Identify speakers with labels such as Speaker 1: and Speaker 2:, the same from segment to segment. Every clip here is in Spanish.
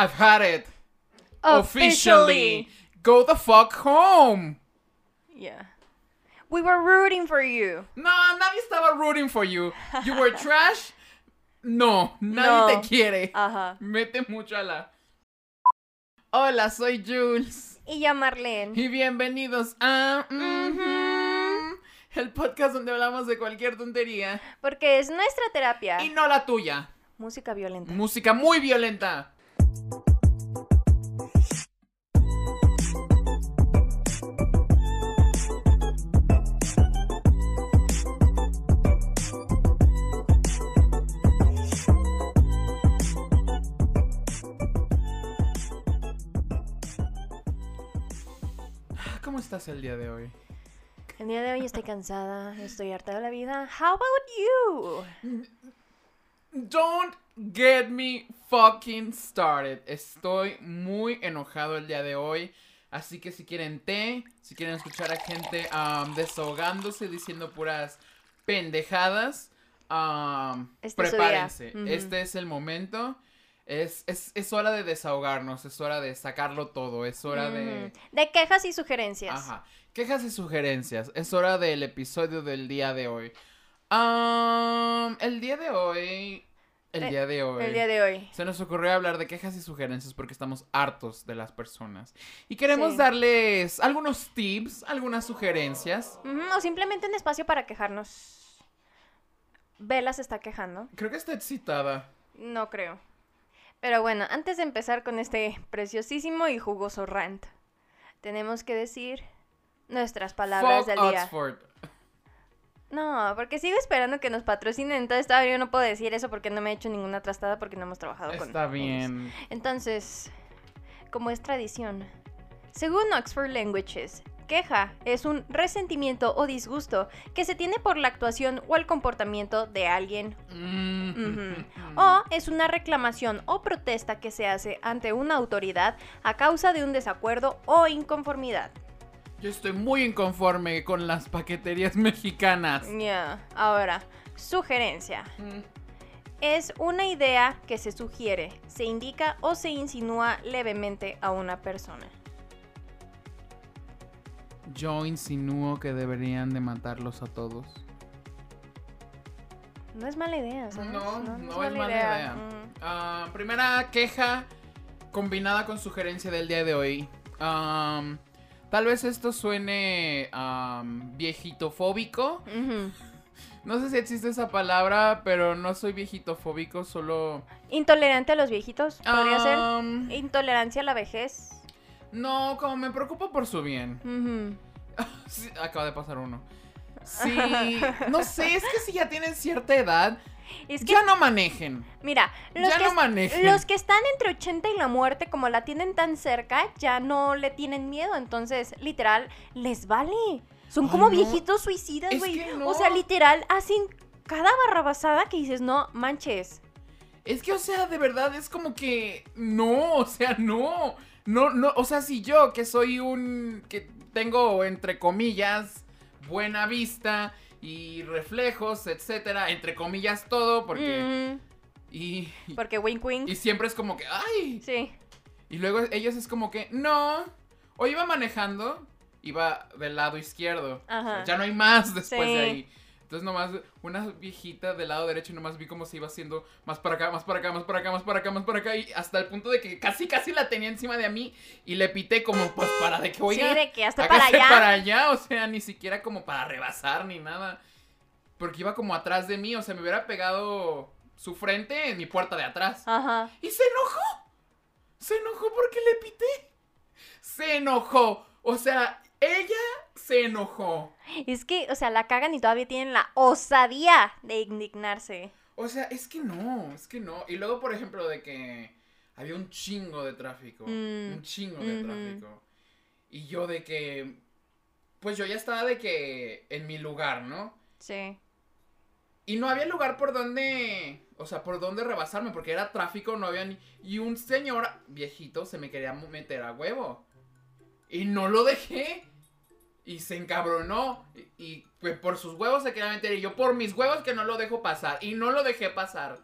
Speaker 1: I've had it. Officially. Go the fuck home.
Speaker 2: Yeah. We were rooting for you.
Speaker 1: No, nadie estaba rooting for you. You were trash. No, nadie
Speaker 2: No.
Speaker 1: te quiere.
Speaker 2: Ajá.
Speaker 1: Mete mucho a la. Hola, soy Jules.
Speaker 2: Y yo, Marlene.
Speaker 1: Y bienvenidos a. Mhm, El podcast donde hablamos de cualquier tontería.
Speaker 2: Porque es nuestra terapia.
Speaker 1: Y no la tuya.
Speaker 2: Música violenta.
Speaker 1: Música muy violenta. ¿Cómo estás el día de hoy?
Speaker 2: El día de hoy estoy cansada, estoy harta de la vida. How about you?
Speaker 1: Don't get me fucking started. Estoy muy enojado el día de hoy. Así que si quieren té, si quieren escuchar a gente um, desahogándose, diciendo puras pendejadas, um,
Speaker 2: Este
Speaker 1: prepárense. Este es el momento. Es, es, es hora de desahogarnos, es hora de sacarlo todo, es hora de...
Speaker 2: Mm, de quejas y sugerencias.
Speaker 1: Ajá. Quejas y sugerencias. Es hora del episodio del día de hoy. Am, el día de hoy. El
Speaker 2: Eh,
Speaker 1: día de hoy.
Speaker 2: El día de hoy.
Speaker 1: Se nos ocurrió hablar de quejas y sugerencias porque estamos hartos de las personas. Y queremos
Speaker 2: Sí.
Speaker 1: darles algunos tips, algunas sugerencias.
Speaker 2: O simplemente un espacio para quejarnos. Bella se está quejando.
Speaker 1: Creo que está excitada.
Speaker 2: No creo. Pero bueno, antes de empezar con este preciosísimo y jugoso rant, tenemos que decir nuestras palabras
Speaker 1: Fuck
Speaker 2: del día.
Speaker 1: Oxford.
Speaker 2: No, porque sigo esperando que nos patrocinen, entonces todavía yo no puedo decir eso porque no me he hecho ninguna trastada porque no hemos trabajado con
Speaker 1: Está
Speaker 2: ellos.
Speaker 1: bien.
Speaker 2: Entonces, como es tradición, según Oxford Languages, queja es un resentimiento o disgusto que se tiene por la actuación o el comportamiento de alguien
Speaker 1: Mm.
Speaker 2: O es una reclamación o protesta que se hace ante una autoridad a causa de un desacuerdo o inconformidad.
Speaker 1: Yo estoy muy inconforme con las paqueterías mexicanas.
Speaker 2: Ya, ahora, sugerencia.
Speaker 1: Mm.
Speaker 2: Es una idea que se sugiere, se indica o se insinúa levemente a una persona.
Speaker 1: Yo insinúo que deberían de matarlos a todos.
Speaker 2: No es mala idea, ¿sabes?
Speaker 1: No, no, es mala idea.
Speaker 2: Mm.
Speaker 1: Ah, primera queja combinada con sugerencia del día de hoy. Tal vez esto suene am, viejitofóbico. No sé si existe esa palabra, pero no soy viejitofóbico, solo...
Speaker 2: Intolerante a los viejitos, podría ser. Intolerancia a la vejez.
Speaker 1: No, como me preocupo por su bien. Sí, acaba de pasar uno. Sí, no sé, es que si ya tienen cierta edad,
Speaker 2: Es que,
Speaker 1: ya no manejen.
Speaker 2: mira, los
Speaker 1: Ya
Speaker 2: que,
Speaker 1: no
Speaker 2: es-
Speaker 1: manejen.
Speaker 2: los que están entre 80 y la muerte, como la tienen tan cerca, ya no le tienen miedo. Entonces, literal, les vale. Son
Speaker 1: Ay,
Speaker 2: como
Speaker 1: no.
Speaker 2: viejitos suicidas, güey.
Speaker 1: no.
Speaker 2: O sea, literal, hacen cada barrabasada que dices, no, manches.
Speaker 1: Es que, o sea, de verdad es como que. No, o sea, no. No, no. O sea, si yo, que soy un. que tengo, entre comillas, buena vista y reflejos, etcétera. Entre comillas, todo, porque.
Speaker 2: Mm,
Speaker 1: Y, y.
Speaker 2: porque wink wink.
Speaker 1: y siempre es como que. ¡Ay!
Speaker 2: Sí.
Speaker 1: Y luego ellos es como que. No. O iba manejando, iba del lado izquierdo.
Speaker 2: Ajá.
Speaker 1: Ya no hay más después
Speaker 2: Sí.
Speaker 1: de ahí. Entonces nomás una viejita del lado derecho y nomás vi cómo se iba haciendo más para acá, más para acá, más para acá, más para acá, más para acá. Y hasta el punto de que casi casi la tenía encima de mí y le pité como pues para de que oiga.
Speaker 2: sí, de que hasta para allá.
Speaker 1: para allá, o sea, ni siquiera como para rebasar ni nada. Porque iba como atrás de mí, o sea, me hubiera pegado su frente en mi puerta de atrás.
Speaker 2: Ajá.
Speaker 1: Y se enojó. Se enojó porque le pité. Se enojó. O sea, ella se enojó.
Speaker 2: Es que, o sea, la cagan y todavía tienen la osadía de indignarse.
Speaker 1: O sea, es que no, es que no. Y luego, por ejemplo, de que había un chingo de tráfico.
Speaker 2: Mm,
Speaker 1: Un chingo de tráfico. Y yo de que. Pues yo ya estaba de que en mi lugar, ¿no?
Speaker 2: Sí.
Speaker 1: Y no había lugar por donde. O sea, por donde rebasarme, porque era tráfico, no había ni. Y un señor viejito se me quería meter a huevo. Y no lo dejé. Y se encabronó. Y, y, pues por sus huevos se quería meter. Y yo por mis huevos que no lo dejo pasar. Y no lo dejé pasar.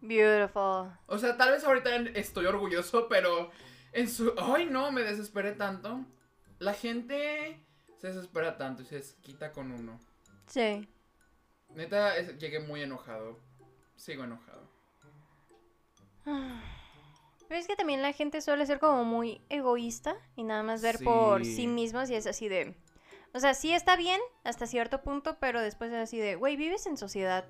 Speaker 2: Beautiful.
Speaker 1: O sea, tal vez ahorita estoy orgulloso, pero en su... Ay, no, me desesperé tanto. La gente se desespera tanto y se quita con uno.
Speaker 2: Sí.
Speaker 1: Neta, es- llegué muy enojado. Sigo enojado.
Speaker 2: Pero es que también la gente suele ser como muy egoísta y nada más ver por
Speaker 1: Sí.
Speaker 2: sí mismos y es así de... O sea, sí está bien hasta cierto punto, pero después es así de, güey, vives en sociedad.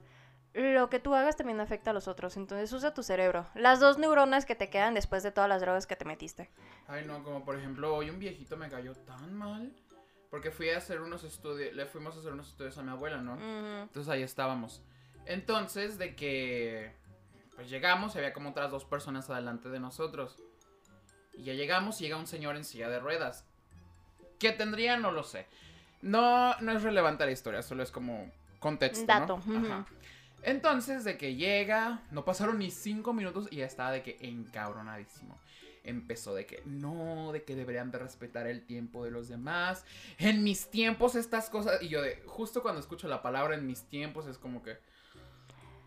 Speaker 2: Lo que tú hagas también afecta a los otros, entonces usa tu cerebro. Las dos neuronas que te quedan después de todas las drogas que te metiste.
Speaker 1: Ay, no, como por ejemplo, hoy un viejito me cayó tan mal. Porque fui a hacer unos estudios, le fuimos a hacer unos estudios a mi abuela, ¿no? Entonces ahí estábamos. Entonces, de que pues llegamos y había como otras dos personas adelante de nosotros. Y ya llegamos y llega un señor en silla de ruedas. ¿Qué tendría? No lo sé. No, no es relevante la historia, solo es como contexto.
Speaker 2: Dato,
Speaker 1: ¿no? Ajá. Entonces, de que llega, no pasaron ni cinco minutos y ya estaba de que encabronadísimo. Empezó de que no, de que deberían de respetar el tiempo de los demás. En mis tiempos estas cosas, y yo de, justo cuando escucho la palabra en mis tiempos es como que,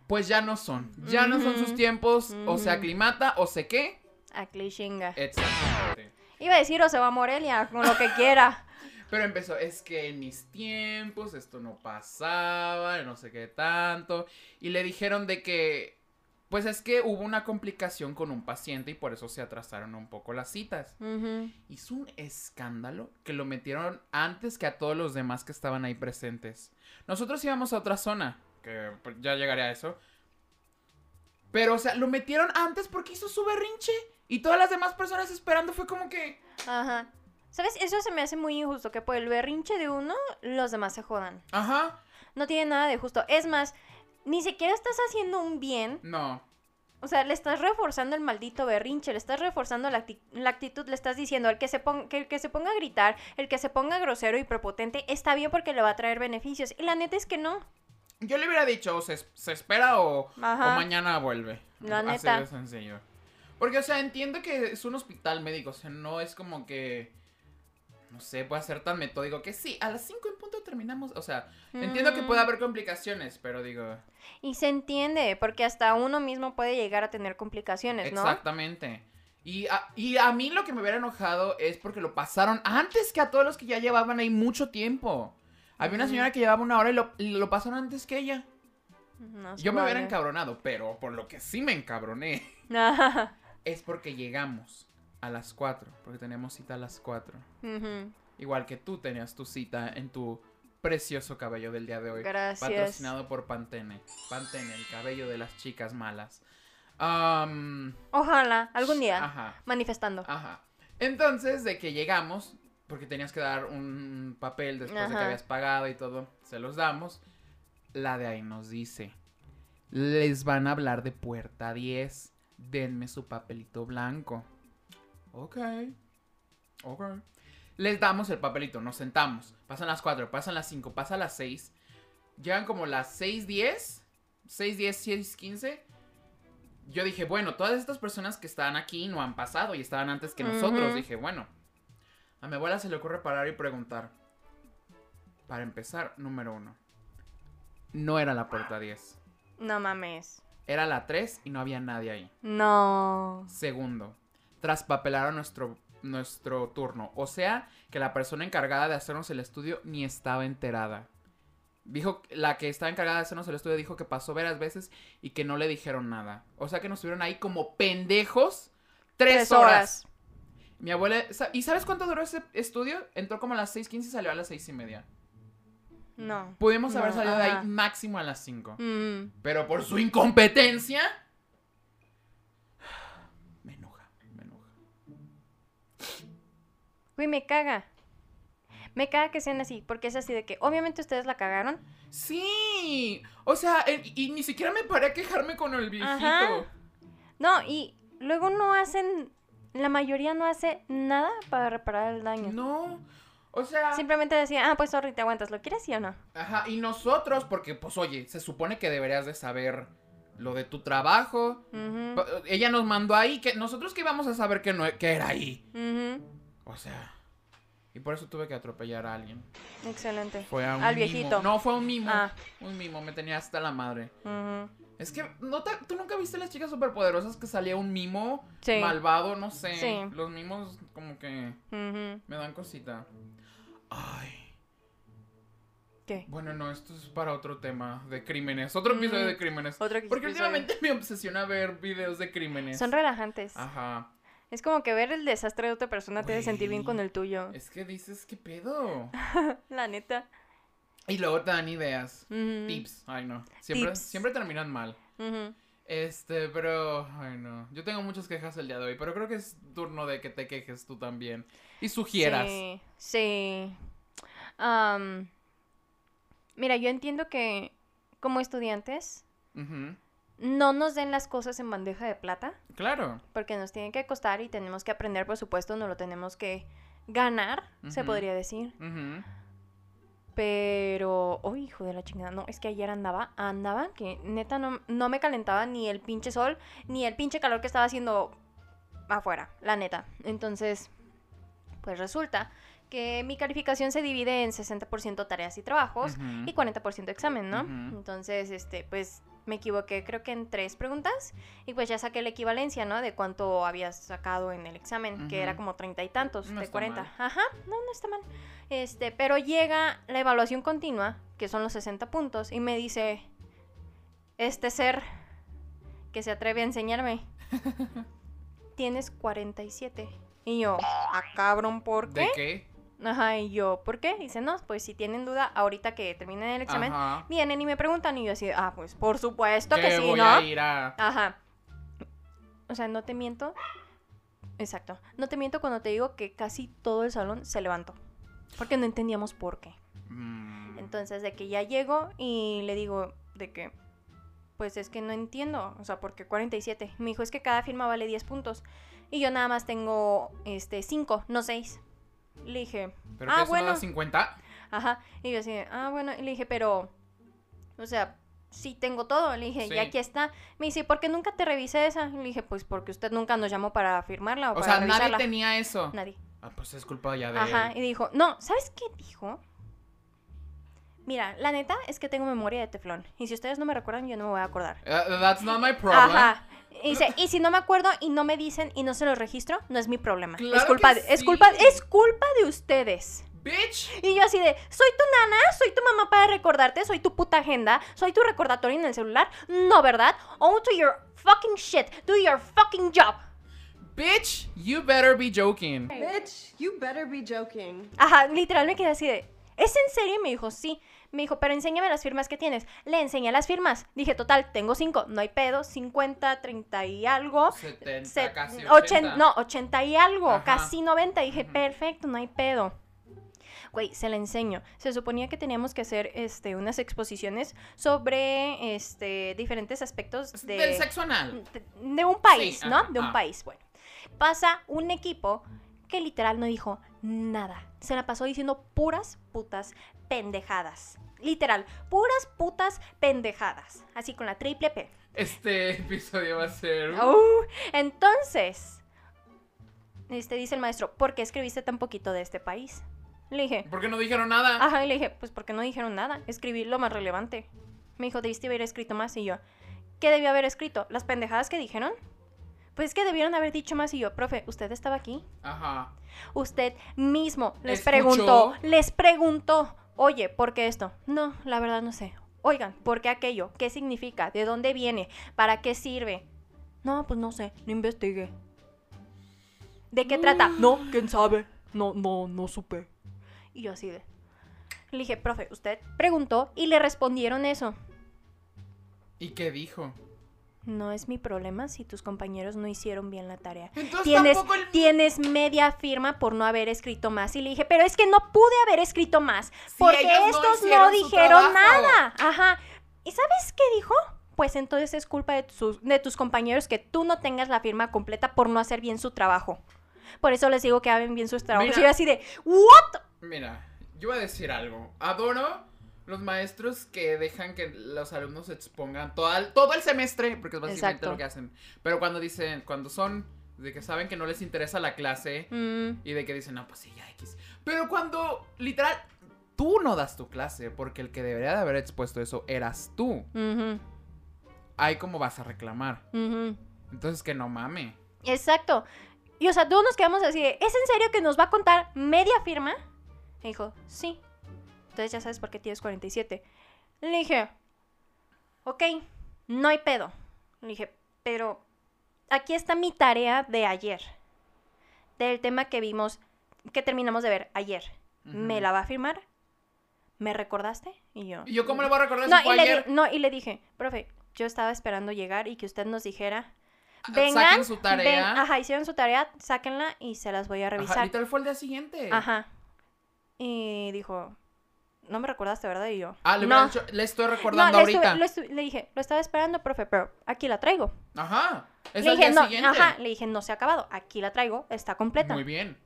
Speaker 1: pues ya no son, ya no son sus tiempos, o se aclimata, o sé qué.
Speaker 2: A chinga.
Speaker 1: Exactamente.
Speaker 2: Iba a decir o se va a Morelia, con lo que quiera.
Speaker 1: Pero empezó, es que en mis tiempos esto no pasaba, no sé qué tanto. Y le dijeron de que, pues es que hubo una complicación con un paciente y por eso se atrasaron un poco las citas. Hizo un escándalo que lo metieron antes que a todos los demás que estaban ahí presentes. Nosotros íbamos a otra zona, que pues, ya llegaré a eso. Pero, o sea, lo metieron antes porque hizo su berrinche. Y todas las demás personas esperando fue como que...
Speaker 2: Ajá. ¿Sabes? Eso se me hace muy injusto, que por el berrinche de uno, los demás se jodan.
Speaker 1: Ajá.
Speaker 2: No tiene nada de justo. Es más, ni siquiera estás haciendo un bien.
Speaker 1: No.
Speaker 2: O sea, le estás reforzando el maldito berrinche, le estás reforzando la, acti- la actitud, le estás diciendo al que se ponga, que el que se ponga a gritar, el que se ponga grosero y prepotente, está bien porque le va a traer beneficios. Y la neta es que no.
Speaker 1: Yo le hubiera dicho, o se, se espera o, mañana vuelve.
Speaker 2: La
Speaker 1: Así
Speaker 2: neta.
Speaker 1: de sencillo. Porque, o sea, entiendo que es un hospital médico, o sea, no es como que, no sé, pueda ser tan metódico que sí, a las 5 en punto terminamos. O sea, entiendo que
Speaker 2: Mm.
Speaker 1: puede haber complicaciones, pero digo,
Speaker 2: Y se entiende, porque hasta uno mismo puede llegar a tener complicaciones, ¿no?
Speaker 1: exactamente. Y a, y a mí lo que me hubiera enojado es porque lo pasaron antes que a todos los que ya llevaban ahí mucho tiempo. Había una
Speaker 2: Ujú.
Speaker 1: señora que llevaba una hora y lo, lo pasaron antes que ella.
Speaker 2: No
Speaker 1: Yo me hubiera encabronado, pero por lo que sí me encabroné. es porque llegamos a las 4, porque teníamos cita a las 4.
Speaker 2: Ujú.
Speaker 1: Igual que tú tenías tu cita en tu precioso cabello del día de hoy.
Speaker 2: Gracias.
Speaker 1: Patrocinado por Pantene. Pantene, el cabello de las chicas malas.
Speaker 2: Ojalá, algún día.
Speaker 1: ajá,
Speaker 2: Manifestando.
Speaker 1: ajá. Entonces, de que llegamos, porque tenías que dar un papel después de que habías pagado y todo, se los damos. La de ahí nos dice, les van a hablar de puerta 10, denme su papelito blanco. Ok, ok. Les damos el papelito, nos sentamos. Pasan las 4, pasan las 5, pasan las 6. Llegan como las 6.10, 6.10, 6.15. Yo dije, bueno, todas estas personas que están aquí no han pasado y estaban antes que nosotros. Dije, bueno, a mi abuela se le ocurre parar y preguntar. Para empezar, número uno. No era la puerta 10.
Speaker 2: No mames.
Speaker 1: Era la 3 y no había nadie ahí.
Speaker 2: No.
Speaker 1: Segundo, traspapelaron nuestro, nuestro turno. O sea, que la persona encargada de hacernos el estudio ni estaba enterada. Dijo, la que estaba encargada de hacernos el estudio dijo que pasó varias veces y que no le dijeron nada. O sea que nos tuvieron ahí como pendejos tres, horas. Mi abuela, ¿y sabes cuánto duró ese estudio? Entró como a las 6.15 y salió a las seis y media.
Speaker 2: No.
Speaker 1: Pudimos haber salido de ahí máximo a las 5.
Speaker 2: Mm.
Speaker 1: Pero por su incompetencia. Me enoja, me enoja.
Speaker 2: Güey, me caga. Me caga que sean así, porque es así de que obviamente ustedes la cagaron.
Speaker 1: Sí, o sea, y, ni siquiera me paré a quejarme con el viejito.
Speaker 2: Ajá. No, y luego no hacen, la mayoría no hace nada para reparar el daño.
Speaker 1: No, o sea,
Speaker 2: Simplemente decía, ah, pues sorry, te aguantas, ¿lo quieres sí o no?
Speaker 1: ajá, y nosotros, porque pues oye, se supone que deberías de saber lo de tu trabajo. Ella nos mandó ahí, que nosotros que íbamos a saber que, no, que era ahí.
Speaker 2: ujú.
Speaker 1: O sea, y por eso tuve que atropellar a alguien.
Speaker 2: Excelente.
Speaker 1: Fue a un
Speaker 2: Al
Speaker 1: mimo.
Speaker 2: viejito.
Speaker 1: No, fue un mimo.
Speaker 2: Ah.
Speaker 1: Un mimo, me tenía hasta la madre. Es que no te- tú nunca viste las chicas superpoderosas que salía un mimo
Speaker 2: Sí.
Speaker 1: malvado, no sé.
Speaker 2: Sí.
Speaker 1: Los mimos como que me dan cosita. Ay.
Speaker 2: ¿Qué?
Speaker 1: Bueno, no, esto es para otro tema de crímenes. Otro
Speaker 2: Mm,
Speaker 1: episodio de crímenes.
Speaker 2: Otro
Speaker 1: Porque
Speaker 2: episodio.
Speaker 1: últimamente me obsesiona ver videos de crímenes.
Speaker 2: Son relajantes.
Speaker 1: Ajá.
Speaker 2: Es como que ver el desastre de otra persona te hace sentir bien con el tuyo.
Speaker 1: Es que dices, ¿qué pedo?
Speaker 2: La neta.
Speaker 1: Y luego te dan ideas. Tips. Ay, no. Siempre,
Speaker 2: Tips.
Speaker 1: siempre terminan mal. Este, pero, ay no. Yo tengo muchas quejas el día de hoy, pero creo que es turno de que te quejes tú también. Y sugieras.
Speaker 2: Sí, sí. Mira, yo entiendo que como estudiantes
Speaker 1: Ujú.
Speaker 2: No nos den las cosas en bandeja de plata,
Speaker 1: Claro.
Speaker 2: porque nos tienen que costar y tenemos que aprender, por supuesto, no lo tenemos que ganar, se podría decir. Pero, oh, hijo de la chingada, no, es que ayer andaba, andaba, que neta no, no me calentaba ni el pinche sol, ni el pinche calor que estaba haciendo afuera, la neta. Entonces, pues resulta que mi calificación se divide en 60% tareas y trabajos
Speaker 1: Ujú.
Speaker 2: y 40% examen, ¿no? Entonces, este, pues me equivoqué creo que en tres preguntas y pues ya saqué la equivalencia, ¿no? De cuánto había sacado en el examen, que era como treinta y tantos,
Speaker 1: No
Speaker 2: de
Speaker 1: está
Speaker 2: 40.
Speaker 1: mal.
Speaker 2: Ajá, no, no está mal. Este, pero llega la evaluación continua, que son los 60 puntos, y me dice, este ser que se atreve a enseñarme, tienes 47. Y yo, ah, cabrón, ¿por qué?
Speaker 1: ¿De qué?
Speaker 2: Ajá, y yo, ¿por qué? Dice, no, pues si tienen duda, ahorita que terminen el examen,
Speaker 1: Ajá.
Speaker 2: vienen y me preguntan, y yo así, ah, pues por supuesto que sí,
Speaker 1: voy
Speaker 2: ¿no?
Speaker 1: a ir a...
Speaker 2: Ajá. O sea, no te miento. Exacto. No te miento cuando te digo que casi todo el salón se levantó. Porque no entendíamos por qué.
Speaker 1: Mm.
Speaker 2: Entonces, de que ya llego y le digo de que, pues es que no entiendo. O sea, porque 47. Me dijo, es que cada firma vale 10 puntos. Y yo nada más tengo, este, 5, no 6. Le dije,
Speaker 1: ¿Pero
Speaker 2: ah,
Speaker 1: qué es
Speaker 2: bueno.
Speaker 1: una 50?
Speaker 2: Ajá. Y yo así, ah, bueno. Y le dije, pero, o sea, sí tengo todo. Le dije,
Speaker 1: Sí.
Speaker 2: y aquí está. Me dice, ¿por qué nunca te revisé esa? Y le dije, pues porque usted nunca nos llamó para firmarla o,
Speaker 1: O
Speaker 2: para
Speaker 1: sea, nadie tenía eso.
Speaker 2: Nadie.
Speaker 1: Ah, pues es culpa ya de
Speaker 2: Ajá.
Speaker 1: él.
Speaker 2: Y dijo, no, ¿sabes qué dijo? Mira, la neta es que tengo memoria de teflón. Y si ustedes no me recuerdan, yo no me voy a acordar.
Speaker 1: Uh, that's not my problem.
Speaker 2: Ajá. Y dice, y si no me acuerdo y no me dicen y no se los registro, no es mi problema. es culpa
Speaker 1: que
Speaker 2: de, es culpa, es culpa de ustedes.
Speaker 1: Bitch.
Speaker 2: Y yo así de, soy tu nana, soy tu mamá para recordarte, soy tu puta agenda, soy tu recordatorio en el celular. No, ¿verdad? Own to your fucking shit. Do your fucking job.
Speaker 1: Bitch, you better be joking.
Speaker 3: Bitch, you better be joking.
Speaker 2: Ajá, literal me quedé así de, ¿es en serio? Y me dijo, sí. Me dijo, pero enséñame las firmas que tienes. Le enseñé las firmas. Dije, total, tengo cinco. No hay pedo. 50, 30 y algo.
Speaker 1: 70,
Speaker 2: Se-
Speaker 1: casi 80.
Speaker 2: ochen- no, 80 y algo.
Speaker 1: Ajá.
Speaker 2: Casi 90. Dije, perfecto, no hay pedo. Güey, se la enseño. Se suponía que teníamos que hacer este, unas exposiciones sobre este, diferentes aspectos de,
Speaker 1: Del sexo anal.
Speaker 2: de, de un país,
Speaker 1: Sí,
Speaker 2: ¿no?
Speaker 1: ajá,
Speaker 2: De un país. Bueno, pasa un equipo que literal no dijo nada. Se la pasó diciendo puras putas pendejadas. Literal, puras putas pendejadas. Así con la triple P.
Speaker 1: Este episodio va a ser.
Speaker 2: Uh, entonces, este dice el maestro, ¿por qué escribiste tan poquito de este país? Le dije,
Speaker 1: ¿Por qué no dijeron nada?
Speaker 2: ajá, y le dije, pues porque no dijeron nada, escribí lo más relevante. Me dijo, debiste haber escrito más y yo, ¿qué debió haber escrito? ¿Las pendejadas que dijeron? Pues es que debieron haber dicho más y yo, profe, ¿usted estaba aquí?
Speaker 1: Ajá.
Speaker 2: Usted mismo les
Speaker 1: ¿Escuchó?
Speaker 2: preguntó, les preguntó, oye, ¿por qué esto? No, la verdad no sé. Oigan, ¿por qué aquello? ¿Qué significa? ¿De dónde viene? ¿Para qué sirve? No, pues no sé, no investigué. ¿De qué trata? No, quién sabe. No, no, no supe. Y yo así de. Le dije, profe, usted preguntó y le respondieron eso.
Speaker 1: ¿Y qué dijo?
Speaker 2: No es mi problema si tus compañeros no hicieron bien la tarea.
Speaker 1: Entonces
Speaker 2: Tienes,
Speaker 1: tampoco el...
Speaker 2: tienes media firma por no haber escrito más. Y le dije, pero es que no pude haber escrito más. Porque
Speaker 1: no
Speaker 2: estos no, dijeron
Speaker 1: trabajo.
Speaker 2: nada. Ajá. ¿Y sabes qué dijo? Pues entonces es culpa de tus, de tus compañeros que tú no tengas la firma completa por no hacer bien su trabajo. Por eso les digo que hagan bien sus trabajos.
Speaker 1: Mira.
Speaker 2: Y yo así de, ¿what?
Speaker 1: Mira, yo voy a decir algo. Adoro los maestros que dejan que los alumnos se expongan todo el, todo el semestre, porque es básicamente
Speaker 2: Exacto.
Speaker 1: lo que hacen. Pero cuando dicen, cuando son de que saben que no les interesa la clase
Speaker 2: Mm,
Speaker 1: y de que dicen, no, pues sí, ya X. Pero cuando, literal, tú no das tu clase, porque el que debería de haber expuesto eso eras tú. ahí como vas a reclamar. Entonces que no mame.
Speaker 2: Exacto. Y o sea, todos nos quedamos así de, ¿es en serio que nos va a contar media firma? Me dijo, sí. Entonces ya sabes por qué tienes 47. Le dije, ok, no hay pedo. Le dije, pero aquí está mi tarea de ayer. Del tema que vimos, que terminamos de ver ayer. ¿Me la va a firmar? ¿Me recordaste? Y yo.
Speaker 1: ¿Y yo cómo le voy a recordar
Speaker 2: No
Speaker 1: si fue
Speaker 2: y, le no, y le dije, profe, yo estaba esperando llegar y que usted nos dijera.
Speaker 1: Ah,
Speaker 2: Vengan,
Speaker 1: saquen su tarea.
Speaker 2: ven- ajá, hicieron su tarea, sáquenla y se las voy a
Speaker 1: Ajá,
Speaker 2: revisar.
Speaker 1: literal fue el día siguiente.
Speaker 2: Ajá. Y dijo, no me recordaste, ¿verdad? Y yo,
Speaker 1: Ah, le,
Speaker 2: no.
Speaker 1: dicho, le estoy recordando
Speaker 2: no, le,
Speaker 1: ahorita.
Speaker 2: le dije, lo estaba esperando, profe, pero aquí la traigo.
Speaker 1: Ajá. Es
Speaker 2: le
Speaker 1: el
Speaker 2: dije,
Speaker 1: día
Speaker 2: no,
Speaker 1: siguiente.
Speaker 2: ajá, le dije, no se ha acabado, aquí la traigo, está completa.
Speaker 1: Muy bien.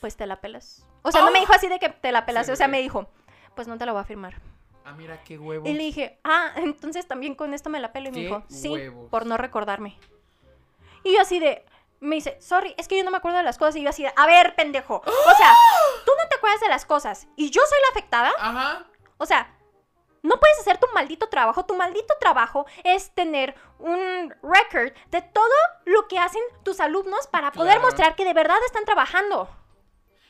Speaker 2: Pues te la pelas. O sea, no me
Speaker 1: ¡Ah!
Speaker 2: dijo así de que te la pelas,
Speaker 1: Sí,
Speaker 2: o sea, me dijo, pues no te la voy a firmar.
Speaker 1: Ah, mira qué huevos.
Speaker 2: Y le dije, ah, entonces también con esto me la pelo. Y me dijo, sí,
Speaker 1: huevos.
Speaker 2: por no recordarme. Y yo así de, me dice, sorry, es que yo no me acuerdo de las cosas. Y yo así de, a ver, pendejo. O sea, tú no te acuerdas de las cosas y yo soy la afectada.
Speaker 1: Ajá.
Speaker 2: O sea, no puedes hacer tu maldito trabajo. Tu maldito trabajo es tener un record de todo lo que hacen tus alumnos para poder
Speaker 1: Claro.
Speaker 2: mostrar que de verdad están trabajando.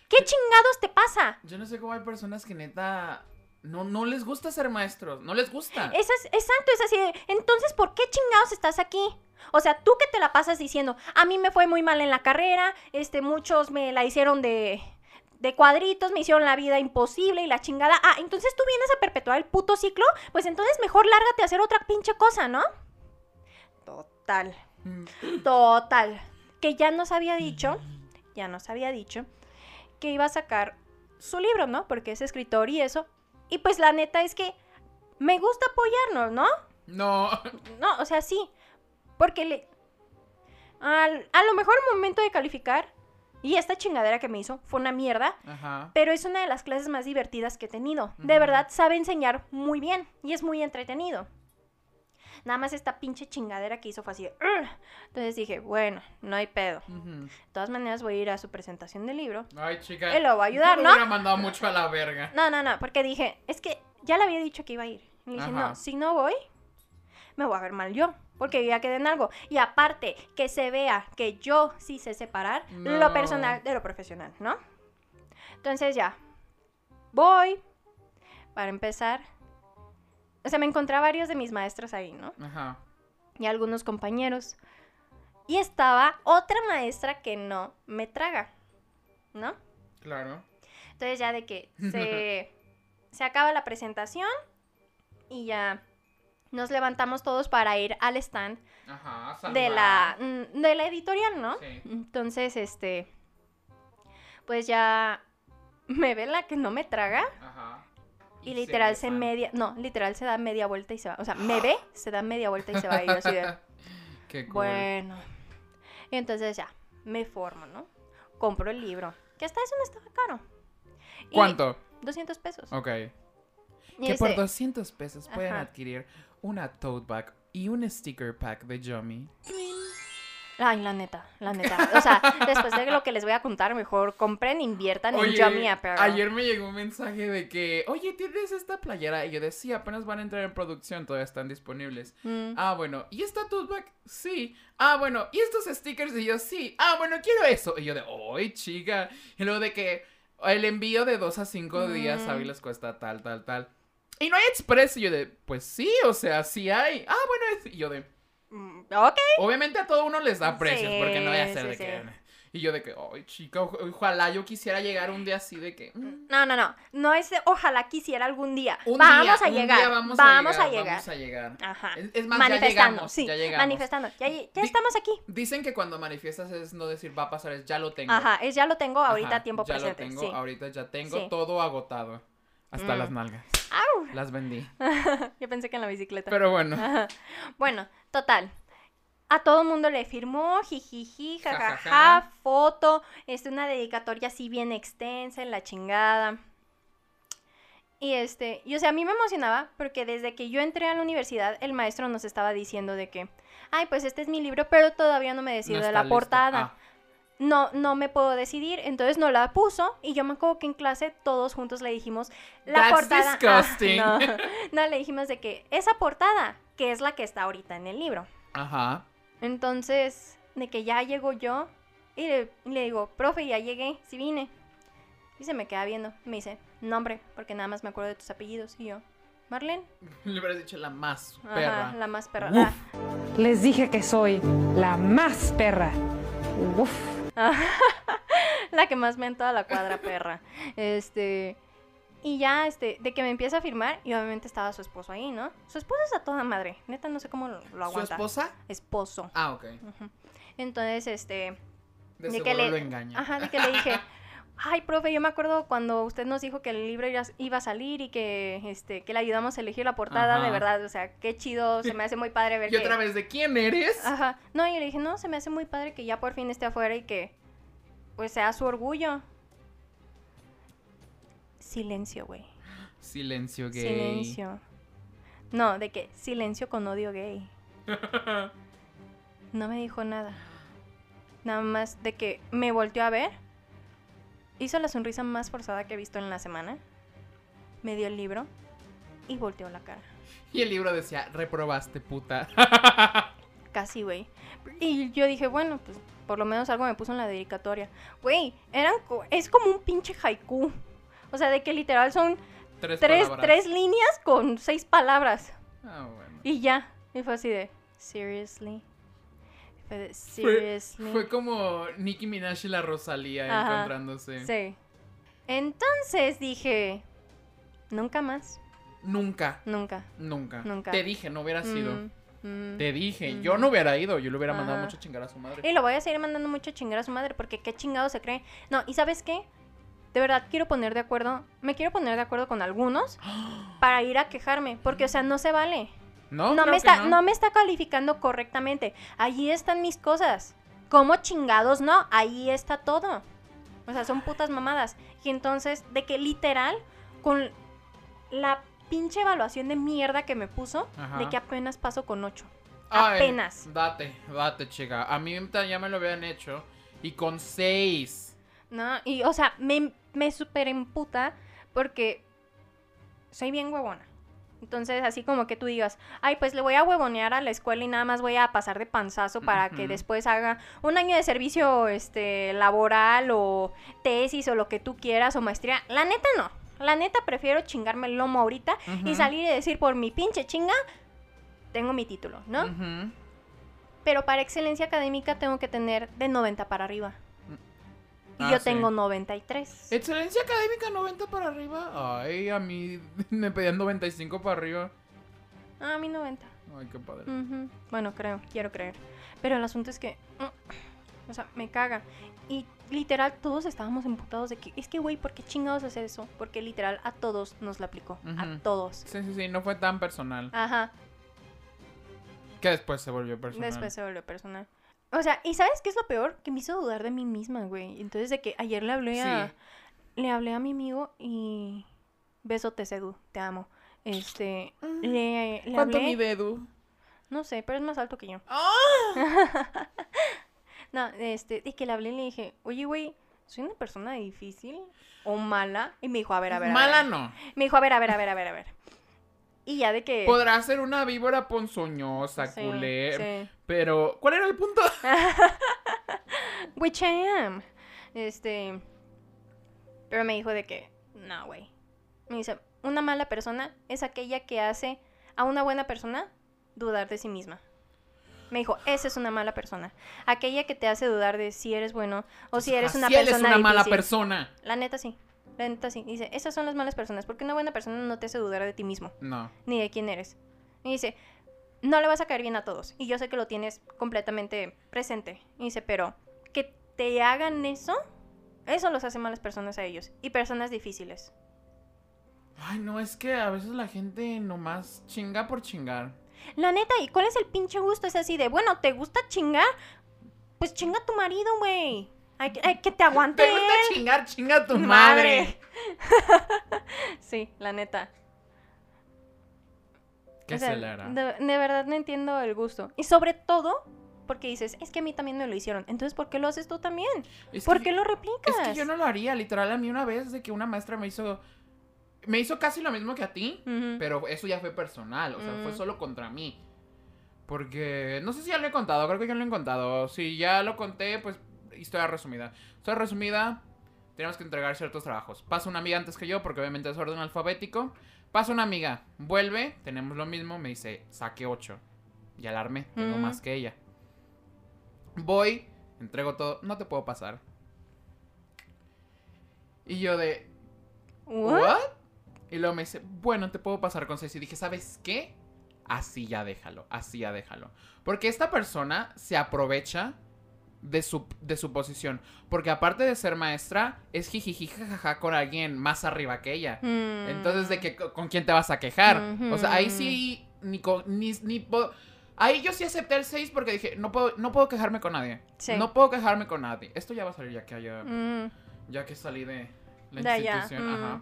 Speaker 2: ¿Qué chingados te pasa?
Speaker 1: Yo no sé cómo hay personas que neta no, no les gusta ser maestros. No les gusta.
Speaker 2: Esa es, exacto, es así. de, Entonces, ¿por qué chingados estás aquí? O sea, tú que te la pasas diciendo, a mí me fue muy mal en la carrera, este, muchos me la hicieron de, de cuadritos, me hicieron la vida imposible y la chingada. Ah, entonces tú vienes a perpetuar el puto ciclo, pues entonces mejor lárgate a hacer otra pinche cosa, ¿no? Total,
Speaker 1: Mm.
Speaker 2: total. Que ya nos había dicho, ya nos había dicho, que iba a sacar su libro, ¿no? Porque es escritor y eso. Y pues la neta es que me gusta apoyarnos, ¿no?
Speaker 1: No.
Speaker 2: No, o sea, sí. Porque le. al- a lo mejor el momento de calificar. Y esta chingadera que me hizo fue una mierda.
Speaker 1: Ajá.
Speaker 2: Pero es una de las clases más divertidas que he tenido. De verdad, sabe enseñar muy bien. Y es muy entretenido. Nada más esta pinche chingadera que hizo fue así. Entonces dije, bueno, no hay pedo.
Speaker 1: Ujú.
Speaker 2: De todas maneras, voy a ir a su presentación del libro.
Speaker 1: Ay, chica.
Speaker 2: Él lo va a ayudar,
Speaker 1: yo
Speaker 2: ¿no?
Speaker 1: Hubiera mandado mucho a la verga.
Speaker 2: No, no, no, porque dije, es que ya le había dicho que iba a ir. Y le dije,
Speaker 1: Ajá.
Speaker 2: no, si no voy, me voy a ver mal yo, porque yo ya quedé en algo. Y aparte, que se vea que yo sí sé separar
Speaker 1: No.
Speaker 2: lo personal de lo profesional, ¿no? Entonces ya, voy, para empezar. O sea, me encontré a varios de mis maestros ahí, ¿no?
Speaker 1: Ajá.
Speaker 2: Y algunos compañeros. Y estaba otra maestra que no me traga, ¿no?
Speaker 1: Claro.
Speaker 2: Entonces ya de que se, se acaba la presentación y ya nos levantamos todos para ir al stand
Speaker 1: Ajá.
Speaker 2: de la, mm, de la editorial, ¿no?
Speaker 1: Sí.
Speaker 2: Entonces, este, pues ya me ve la que no me traga
Speaker 1: Ajá.
Speaker 2: Y literal se
Speaker 1: besan.
Speaker 2: media, no, literal se da media vuelta y se va. O sea, me ve, se da media vuelta y se va y yo así de,
Speaker 1: Qué cool.
Speaker 2: bueno. Y entonces ya, me formo, ¿no? Compro el libro, que hasta eso no estaba caro. Y
Speaker 1: ¿Cuánto?
Speaker 2: 200 pesos.
Speaker 1: Ok.
Speaker 2: Y
Speaker 1: Que por
Speaker 2: dice,
Speaker 1: 200 pesos pueden
Speaker 2: Ajá.
Speaker 1: adquirir una tote bag y un sticker pack de Yomi.
Speaker 2: Ay, la neta, la neta. O sea, después de lo que les voy a contar, mejor compren, inviertan en Yummy Apparel.
Speaker 1: ayer me llegó un mensaje de que, oye, ¿tienes esta playera? Y yo decía, apenas van a entrar en producción, todavía están disponibles.
Speaker 2: Mm.
Speaker 1: Ah, bueno, ¿y esta tote bag? Sí. Ah, bueno, ¿y estos stickers? Y yo, sí. Ah, bueno, quiero eso. Y yo de, ¡ay, chica! Y luego de que el envío de dos a cinco días,
Speaker 2: Mm.
Speaker 1: ¿sabes? Les cuesta tal, tal, tal. Y no hay express. Y yo de, pues sí, o sea, sí hay. Ah, bueno, es... Y yo de,
Speaker 2: ok.
Speaker 1: obviamente a todo uno les da precios,
Speaker 2: Sí,
Speaker 1: porque no voy a ser
Speaker 2: sí,
Speaker 1: de
Speaker 2: sí.
Speaker 1: que... Y yo de que, ay, chica, ojalá yo quisiera llegar un día así de que... mm,
Speaker 2: No, no, no. No es de, ojalá quisiera algún día.
Speaker 1: un
Speaker 2: vamos
Speaker 1: día,
Speaker 2: a
Speaker 1: un
Speaker 2: llegar.
Speaker 1: día vamos,
Speaker 2: vamos
Speaker 1: a
Speaker 2: a
Speaker 1: llegar. Vamos a llegar.
Speaker 2: Ajá.
Speaker 1: Es, es más, ya
Speaker 2: manifestando,
Speaker 1: llegamos,
Speaker 2: sí.
Speaker 1: ya llegamos.
Speaker 2: Manifestando. Ya, ya estamos aquí.
Speaker 1: Dicen que cuando manifiestas es no decir va a pasar, es ya lo tengo.
Speaker 2: Ajá, es ya lo tengo ahorita
Speaker 1: Ajá,
Speaker 2: tiempo
Speaker 1: ya
Speaker 2: presente.
Speaker 1: lo tengo,
Speaker 2: sí.
Speaker 1: ahorita ya tengo todo agotado. Hasta
Speaker 2: Mm.
Speaker 1: las nalgas.
Speaker 2: Au.
Speaker 1: Las vendí.
Speaker 2: Yo pensé que en la bicicleta.
Speaker 1: Pero bueno.
Speaker 2: Bueno, total. A todo mundo le firmó, jijiji, jajaja, foto, este, una dedicatoria así bien extensa en la chingada. Y este, y o sea, a mí me emocionaba porque desde que yo entré a la universidad, el maestro nos estaba diciendo de que, ay, pues este es mi libro, pero todavía no me decido
Speaker 1: no
Speaker 2: de la
Speaker 1: listo.
Speaker 2: portada.
Speaker 1: Ah,
Speaker 2: No, no me puedo decidir, entonces no la puso y yo me acuerdo que en clase todos juntos le dijimos la
Speaker 1: That's
Speaker 2: portada. Ah, no, no, le dijimos de que esa portada que es la que está ahorita en el libro.
Speaker 1: Ajá.
Speaker 2: Entonces, de que ya llego yo y le, digo, profe, ya llegué, sí vine. Y se me queda viendo. Me dice, nombre, porque nada más me acuerdo de tus apellidos. Y yo, Marlene.
Speaker 1: Le hubieras dicho la más
Speaker 2: Ajá,
Speaker 1: perra.
Speaker 2: la más perra.
Speaker 1: Uf.
Speaker 4: Les dije que soy la más perra. Uf.
Speaker 2: La que más me en toda la cuadra, perra. Este. Y ya, este, de que me empieza a firmar, y obviamente estaba su esposo ahí, ¿no? Su esposo es a toda madre. Neta, no sé cómo lo, lo
Speaker 1: ¿Su
Speaker 2: aguanta.
Speaker 1: esposa?
Speaker 2: Esposo.
Speaker 1: Ah, ok.
Speaker 2: Entonces, este.
Speaker 1: De,
Speaker 2: que le-
Speaker 1: lo engaña.
Speaker 2: Ajá, de que le dije, ay, profe, yo me acuerdo cuando usted nos dijo que el libro iba- a salir y que, este, que le ayudamos a elegir la portada,
Speaker 1: Ajá.
Speaker 2: de verdad, o sea, qué chido, se me hace muy padre ver
Speaker 1: Y
Speaker 2: que...
Speaker 1: otra vez, ¿de quién eres?
Speaker 2: Ajá, no, y le dije, no, se me hace muy padre que ya por fin esté afuera y que, pues, sea su orgullo. Silencio, güey.
Speaker 1: Silencio gay.
Speaker 2: Silencio. No, de que silencio con odio gay. No me dijo nada. Nada más de que me volteó a ver. Hizo la sonrisa más forzada que he visto en la semana. Me dio el libro y volteó la cara.
Speaker 1: Y el libro decía, reprobaste, puta.
Speaker 2: Casi, güey. Y yo dije, bueno, pues por lo menos algo me puso en la dedicatoria. Güey, eran co- es como un pinche haiku. O sea, de que literal son
Speaker 1: Tres,
Speaker 2: tres, tres líneas con seis palabras.
Speaker 1: Ah, bueno.
Speaker 2: Y ya. Y fue así de, seriously. Fue de,
Speaker 1: Fue,
Speaker 2: seriously.
Speaker 1: fue como Nicki Minaj y la Rosalía
Speaker 2: Ajá.
Speaker 1: encontrándose.
Speaker 2: Sí. Entonces dije, nunca más,
Speaker 1: Nunca,
Speaker 2: nunca.
Speaker 1: nunca,
Speaker 2: Nunca.
Speaker 1: Te dije, no hubiera sido.
Speaker 2: Mm, mm.
Speaker 1: Te dije,
Speaker 2: mm.
Speaker 1: yo no hubiera ido, yo le hubiera mandado mucho a chingar a su madre.
Speaker 2: Y lo voy a seguir mandando mucho a chingar a su madre porque qué chingado se cree. No, ¿y sabes qué? De verdad quiero poner de acuerdo, me quiero poner de acuerdo con algunos para ir a quejarme, porque o sea, no se vale.
Speaker 1: No,
Speaker 2: No me está
Speaker 1: no.
Speaker 2: no me está calificando correctamente. Allí están mis cosas. ¿Cómo chingados no? Ahí está todo. O sea, son putas mamadas. Y entonces, de que literal, con la pinche evaluación de mierda que me puso,
Speaker 1: Ajá.
Speaker 2: de que apenas paso con 8.
Speaker 1: Ay,
Speaker 2: apenas.
Speaker 1: Date, date, chica. A mí ya me lo habían hecho. Y con seis.
Speaker 2: ¿No? Y, o sea, me, me super emputa porque soy bien huevona. Entonces, así como que tú digas, ay, pues le voy a huevonear a la escuela y nada más voy a pasar de panzazo para que después haga un año de servicio este, laboral o tesis o lo que tú quieras o maestría. La neta no. La neta prefiero chingarme el lomo ahorita y salir y decir por mi pinche chinga, tengo mi título, ¿no? Pero para excelencia académica tengo que tener de 90 para arriba. Y
Speaker 1: Ah,
Speaker 2: yo
Speaker 1: sí.
Speaker 2: tengo 93.
Speaker 1: Excelencia académica 90 para arriba. Ay, a mí me pedían 95 para arriba.
Speaker 2: Ah, a mí 90.
Speaker 1: Ay, qué padre.
Speaker 2: Bueno, creo, quiero creer. Pero el asunto es que. mm, O sea, me caga. Y literal, todos estábamos emputados de que. Es que, güey, ¿por qué chingados hacer eso? Porque literal, a todos nos la aplicó. A todos.
Speaker 1: Sí, sí, sí, no fue tan personal.
Speaker 2: Ajá.
Speaker 1: Que después se volvió personal.
Speaker 2: Después se volvió personal. O sea, ¿y sabes qué es lo peor? Que me hizo dudar de mí misma, güey. Entonces, de que ayer le hablé a.
Speaker 1: Sí.
Speaker 2: Le hablé a mi amigo y. Besote, Sedu, te amo. Este.
Speaker 1: Mm.
Speaker 2: Le, le
Speaker 1: ¿Cuánto
Speaker 2: hablé.
Speaker 1: mide Edu?
Speaker 2: No sé, pero es más alto que yo.
Speaker 1: ¡Ah!
Speaker 2: No, este, y que le hablé y le dije, oye, güey, ¿soy una persona difícil o mala? Y me dijo, a ver, a ver. a
Speaker 1: Mala
Speaker 2: ver.
Speaker 1: no.
Speaker 2: Me dijo, a ver, a ver, a ver, a ver, a ver. Y ya de que.
Speaker 1: Podrá ser una víbora ponzoñosa,
Speaker 2: Sí,
Speaker 1: culé.
Speaker 2: sí.
Speaker 1: Pero, ¿cuál era el punto?
Speaker 2: Which I am. Este. Pero me dijo de que, no, güey. Me dice, una mala persona es aquella que hace a una buena persona dudar de sí misma. Me dijo, esa es una mala persona. Aquella que te hace dudar de si eres bueno o si eres una
Speaker 1: Si él
Speaker 2: persona
Speaker 1: es una mala persona.
Speaker 2: La neta sí. La neta sí. Dice, esas son las malas personas. Porque una buena persona no te hace dudar de ti mismo.
Speaker 1: No.
Speaker 2: Ni de quién eres. Y dice, no le vas a caer bien a todos. Y yo sé que lo tienes completamente presente. Y dice, pero que te hagan eso, eso los hace malas personas a ellos. Y personas difíciles.
Speaker 1: Ay, no, es que a veces la gente nomás chinga por chingar.
Speaker 2: La neta, ¿y cuál es el pinche gusto? Es así de, bueno, ¿te gusta chingar? Pues chinga a tu marido, güey. Hay que te aguante.
Speaker 1: ¿Te gusta chingar? Chinga a tu
Speaker 2: Madre.
Speaker 1: madre.
Speaker 2: Sí, la neta.
Speaker 1: ¿Qué
Speaker 2: O sea,
Speaker 1: se le hará?
Speaker 2: De, de verdad no entiendo el gusto. Y sobre todo, porque dices, es que a mí también me lo hicieron. Entonces, ¿por qué lo haces tú también?
Speaker 1: Es
Speaker 2: ¿Por
Speaker 1: que-
Speaker 2: qué lo replicas?
Speaker 1: Es que yo no lo haría, literal, a mí una vez de que una maestra me hizo me hizo casi lo mismo que a ti, pero eso ya fue personal, o sea, fue
Speaker 2: Mm.
Speaker 1: solo contra mí. Porque no sé si ya lo he contado, creo que ya lo he contado. Si ya lo conté, pues historia resumida. Historia resumida, tenemos que entregar ciertos trabajos. Pasa una amiga antes que yo, porque obviamente es orden alfabético. Pasa una amiga, vuelve, tenemos lo mismo, me dice, saque 8. Y alarme, tengo
Speaker 2: Mm.
Speaker 1: más que ella. Voy, entrego todo, no te puedo pasar. Y yo de,
Speaker 2: What?
Speaker 1: ¿What? Y luego me dice, bueno, te puedo pasar con seis. Y dije, ¿sabes qué? Así ya déjalo, así ya déjalo. Porque esta persona se aprovecha de su, de su posición. Porque aparte de ser maestra, es jijiji jajaja con alguien más arriba que ella.
Speaker 2: Mm.
Speaker 1: Entonces, ¿de que, con quién te vas a quejar? O sea, ahí sí, ni, co- ni, ni Ahí yo sí acepté el 6 porque dije, no puedo, no puedo quejarme con nadie.
Speaker 2: Sí.
Speaker 1: No puedo quejarme con nadie. Esto ya va a salir ya que haya
Speaker 2: Mm.
Speaker 1: ya que salí de la
Speaker 2: De
Speaker 1: institución,
Speaker 2: mm.
Speaker 1: ajá.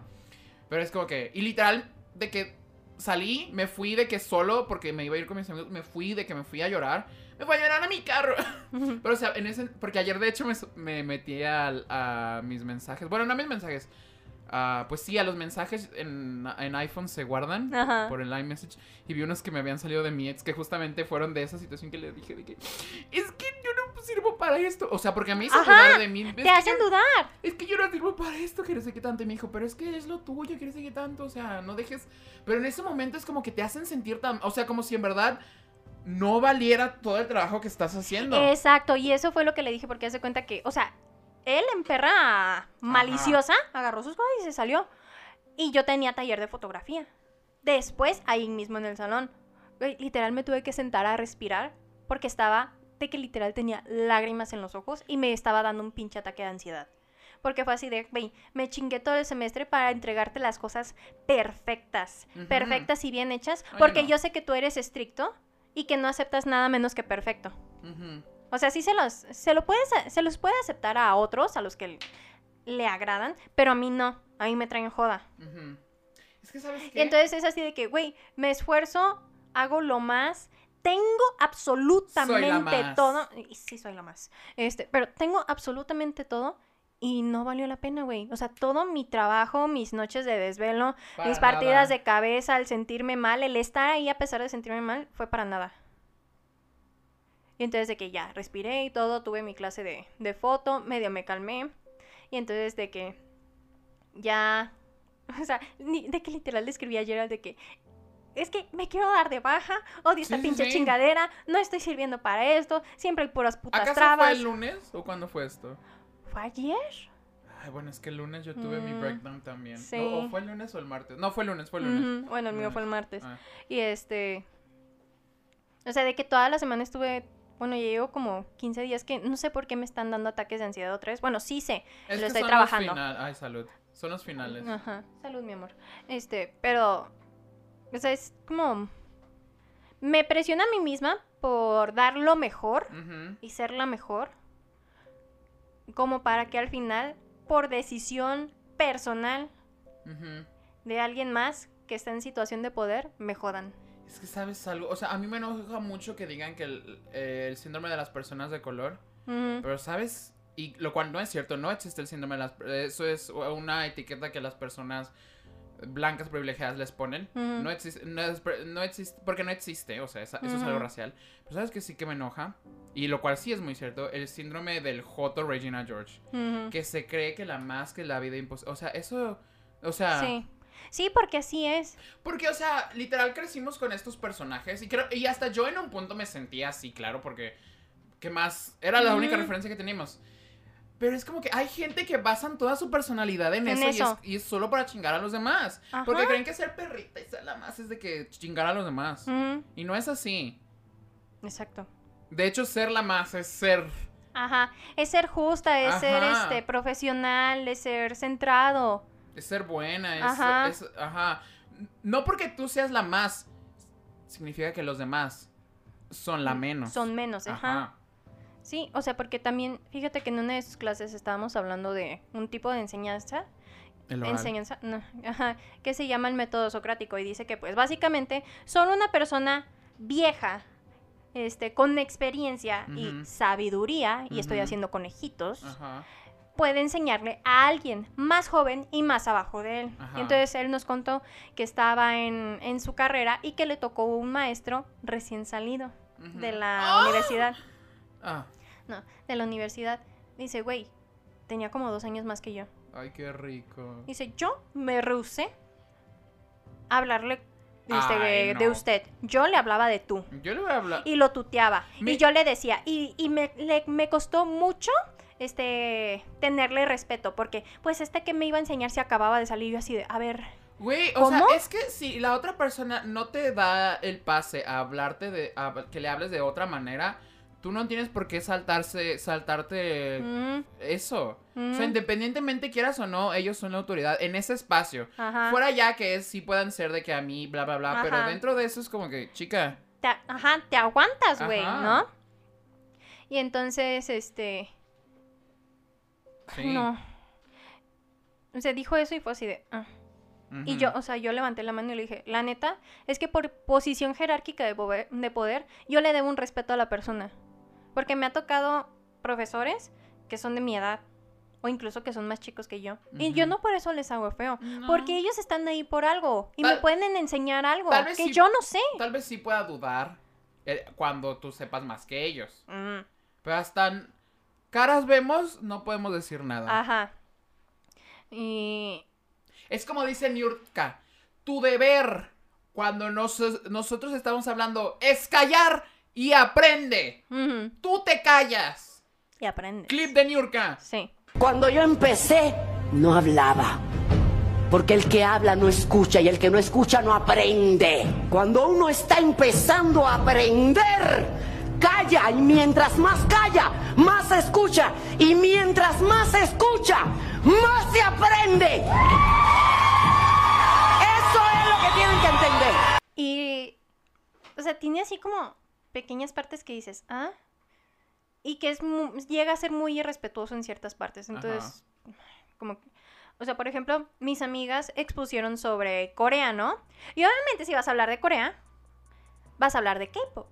Speaker 1: Pero es como que, y literal, de que salí, me fui de que solo, porque me iba a ir con mis amigos, me fui de que me fui a llorar, me fui a llorar a mi carro. Pero o sea, en ese, porque ayer de hecho me, me metí al- a, mis mensajes, bueno, no a mis mensajes, pues sí, a los mensajes en, en iPhone se guardan
Speaker 2: Ajá.
Speaker 1: por el iMessage y vi unos que me habían salido de mi ex que justamente fueron de esa situación que le dije de que, es que yo no sirvo para esto, o sea, porque a mí se dudar de mí.
Speaker 2: Te hacen
Speaker 1: yo-
Speaker 2: dudar.
Speaker 1: es que yo no sirvo para esto, que no sé qué tanto. Y me dijo, pero es que es lo tuyo, que no sé qué tanto. O sea, no dejes. Pero en ese momento es como que te hacen sentir tan. O sea, como si en verdad no valiera todo el trabajo que estás haciendo.
Speaker 2: Exacto, y eso fue lo que le dije porque hace cuenta que, o sea, él en perra maliciosa agarró sus cosas y se salió. Y yo tenía taller de fotografía. Después, ahí mismo en el salón, literal me tuve que sentar a respirar porque estaba de que literal tenía lágrimas en los ojos y me estaba dando un pinche ataque de ansiedad. Porque fue así de, güey, me chingué todo el semestre para entregarte las cosas perfectas, perfectas y bien hechas,
Speaker 1: Ay,
Speaker 2: porque
Speaker 1: no.
Speaker 2: yo sé que tú eres estricto y que no aceptas nada menos que perfecto. O sea, sí se los, se lo puedes, se los puede aceptar a otros, a los que le agradan, pero a mí no, a mí me traen joda.
Speaker 1: Es que, ¿sabes qué?
Speaker 2: Y entonces es así de que, güey, me esfuerzo, hago lo más, tengo absolutamente
Speaker 1: más.
Speaker 2: todo, y sí soy la más, este, pero tengo absolutamente todo y no valió la pena, güey. O sea, todo mi trabajo, mis noches de desvelo,
Speaker 1: Para
Speaker 2: mis partidas
Speaker 1: nada.
Speaker 2: de cabeza, el sentirme mal, el estar ahí a pesar de sentirme mal, fue para nada. Y entonces de que ya respiré y todo, tuve mi clase de, de foto, medio me calmé. Y entonces de que ya, o sea, ni- de que literal le escribí ayer al de que es que me quiero dar de baja, odio esta
Speaker 1: sí,
Speaker 2: pinche
Speaker 1: sí.
Speaker 2: chingadera, no estoy sirviendo para esto, siempre hay puras putas
Speaker 1: ¿Acaso
Speaker 2: trabas.
Speaker 1: fue el lunes o cuándo fue esto?
Speaker 2: ¿Fue ayer?
Speaker 1: Ay, bueno, es que el lunes yo tuve mi
Speaker 2: Mm,
Speaker 1: breakdown también.
Speaker 2: sí.
Speaker 1: No, ¿O fue el lunes o el martes? No, fue el lunes, fue el lunes.
Speaker 2: Bueno, el mío fue el martes.
Speaker 1: Ah.
Speaker 2: Y este. O sea, de que toda la semana estuve. Bueno, ya llevo como 15 días que no sé por qué me están dando ataques de ansiedad otra vez. Bueno, sí sé.
Speaker 1: Es
Speaker 2: lo
Speaker 1: que
Speaker 2: estoy
Speaker 1: son
Speaker 2: trabajando.
Speaker 1: Los Ay, salud. Son los finales.
Speaker 2: Ajá. Salud, mi amor. Este, pero. O sea, es como. Me presiona a mí misma por dar lo mejor y ser la mejor. Como para que al final, por decisión personal de alguien más que está en situación de poder, me jodan.
Speaker 1: Es que sabes algo, o sea, a mí me enoja mucho que digan que el, eh, el síndrome de las personas de color, pero sabes, y lo cual no es cierto, no existe el síndrome de las eso es una etiqueta que las personas blancas privilegiadas les ponen. No existe, no, es- no existe, porque no existe, o sea, eso es algo racial. Pero sabes que sí que me enoja, y lo cual sí es muy cierto, el síndrome del Joto Regina George, que se cree que la más que la vida imposible, o sea, eso, o sea...
Speaker 2: Sí. Sí, porque así es.
Speaker 1: Porque, o sea, literal crecimos con estos personajes y creo y hasta yo en un punto me sentía así, claro, porque ¿qué más? Era la única referencia que teníamos. Pero es como que hay gente que basan toda su personalidad en,
Speaker 2: En
Speaker 1: eso,
Speaker 2: eso.
Speaker 1: Y, es, y es solo para chingar a los demás. Porque creen que ser perrita y ser la más es de que chingar a los demás. Y no es así.
Speaker 2: Exacto.
Speaker 1: De hecho, ser la más es ser.
Speaker 2: Ajá. Es ser justa, es ser este profesional, es ser centrado.
Speaker 1: Es ser buena, es
Speaker 2: Ajá.
Speaker 1: es- ajá. No porque tú seas la más, significa que los demás son la menos.
Speaker 2: Mm, Son menos, ajá. Sí, o sea, porque también, fíjate que en una de sus clases estábamos hablando de un tipo de enseñanza,
Speaker 1: El oral.
Speaker 2: enseñanza, no, ajá, que se llama el método socrático y dice que pues básicamente solo una persona vieja, este, con experiencia y sabiduría, y estoy haciendo conejitos, puede enseñarle a alguien más joven y más abajo de él. Y entonces él nos contó que estaba en, en su carrera y que le tocó un maestro recién salido de la universidad.
Speaker 1: Ah,
Speaker 2: No, de la universidad. Dice, güey, tenía como dos años más que yo.
Speaker 1: ay, qué rico.
Speaker 2: Dice, yo me rehusé a hablarle este,
Speaker 1: Ay,
Speaker 2: de
Speaker 1: no.
Speaker 2: usted. Yo le hablaba de tú.
Speaker 1: Yo le voy a hablar.
Speaker 2: Y lo tuteaba. Y yo le decía, y, y me, le- me costó mucho este tenerle respeto, porque pues este que me iba a enseñar se acababa de salir yo así de, a ver,
Speaker 1: Güey, o
Speaker 2: ¿Cómo?
Speaker 1: sea, es que si la otra persona no te da el pase a hablarte de. a que le hables de otra manera, tú no tienes por qué saltarse, saltarte
Speaker 2: mm,
Speaker 1: eso. O sea,
Speaker 2: Mm.
Speaker 1: independientemente quieras o no, ellos son la autoridad en ese espacio.
Speaker 2: ajá,
Speaker 1: Fuera ya que es, sí puedan ser de que a mí, bla, bla, bla. Pero dentro de eso es como que, chica.
Speaker 2: te, ajá, te aguantas, güey. ¿no? Y entonces, este,
Speaker 1: Sí.
Speaker 2: no. O sea, dijo eso y fue así de, ah. Y yo, o sea, yo levanté la mano y le dije, la neta, es que por posición jerárquica de poder, de poder, yo le debo un respeto a la persona. Porque me ha tocado profesores que son de mi edad, o incluso que son más chicos que yo. Y yo no por eso les hago feo,
Speaker 1: No.
Speaker 2: porque ellos están ahí por algo y me pueden enseñar algo
Speaker 1: tal vez
Speaker 2: que
Speaker 1: sí-
Speaker 2: yo no sé.
Speaker 1: Tal vez sí pueda dudar eh, cuando tú sepas más que ellos. Pero hasta caras vemos, no podemos decir nada.
Speaker 2: Ajá. Y...
Speaker 1: Es como dice Niurka, tu deber cuando nos- nosotros estamos hablando es callar y aprende. Tú te callas.
Speaker 2: y aprendes.
Speaker 1: Clip de Niurka.
Speaker 2: Sí.
Speaker 5: Cuando yo empecé, no hablaba. Porque el que habla no escucha y el que no escucha no aprende. Cuando uno está empezando a aprender, calla y mientras más calla, más escucha. Y mientras más escucha, más se aprende. Eso es lo que tienen que entender.
Speaker 2: Y, o sea, tiene así como pequeñas partes que dices, ah, y que es mu- llega a ser muy irrespetuoso en ciertas partes. Entonces, como, que- o sea, por ejemplo, mis amigas expusieron sobre Corea, ¿no? Y obviamente si vas a hablar de Corea, vas a hablar de K-pop.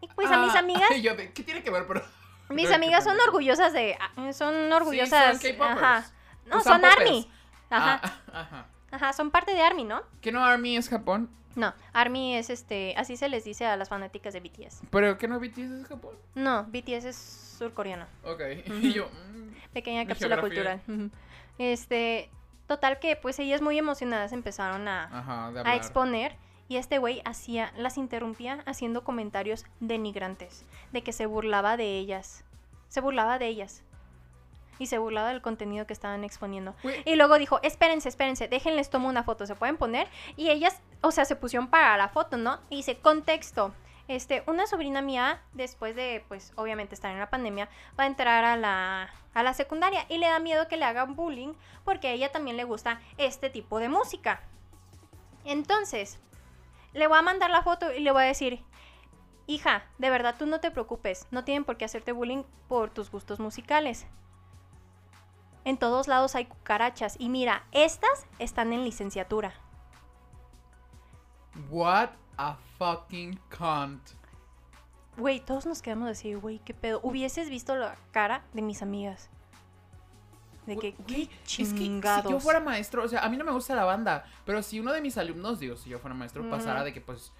Speaker 2: Y pues a mis
Speaker 1: Ah,
Speaker 2: amigas,
Speaker 1: yo ¿Qué tiene que ver? Pero,
Speaker 2: mis amigas son orgullosas de, ah, son orgullosas,
Speaker 1: Sí, son
Speaker 2: ajá. No, son. ARMY. Ajá,
Speaker 1: Ah, ajá.
Speaker 2: ajá, son parte de ARMY, ¿no?
Speaker 1: ¿Que no Army es Japón?
Speaker 2: No, ARMY es este, así se les dice a las fanáticas de BTS.
Speaker 1: ¿Pero que no BTS es Japón?
Speaker 2: No, BTS es surcoreano.
Speaker 1: Ok. Y yo... mm,
Speaker 2: Pequeña cápsula
Speaker 1: geografía.
Speaker 2: cultural. Este, total que pues ellas muy emocionadas empezaron a,
Speaker 1: Ajá,
Speaker 2: a exponer y este güey hacía, las interrumpía haciendo comentarios denigrantes, de que se burlaba de ellas. Se burlaba de ellas. Y se burlaba del contenido que estaban exponiendo. Y luego dijo, espérense, espérense, déjenles tomo una foto, ¿se pueden poner? Y ellas, o sea, se pusieron para la foto, ¿no? Y dice, contexto. Este, una sobrina mía, después de, pues, obviamente estar en la pandemia, va a entrar a la, a la secundaria y le da miedo que le hagan bullying porque a ella también le gusta este tipo de música. Entonces, le voy a mandar la foto y le voy a decir, hija, de verdad tú no te preocupes, no tienen por qué hacerte bullying por tus gustos musicales. En todos lados hay cucarachas y mira, estas están en licenciatura.
Speaker 1: What a fucking cunt.
Speaker 2: Güey, todos nos quedamos así, güey, qué pedo. Hubieses visto la cara de mis amigas. De que,
Speaker 1: Güey,
Speaker 2: qué
Speaker 1: Es que si
Speaker 2: chingados.
Speaker 1: yo fuera maestro, o sea, a mí no me gusta la banda, pero si uno de mis alumnos, digo, si yo fuera maestro, pasara de que pues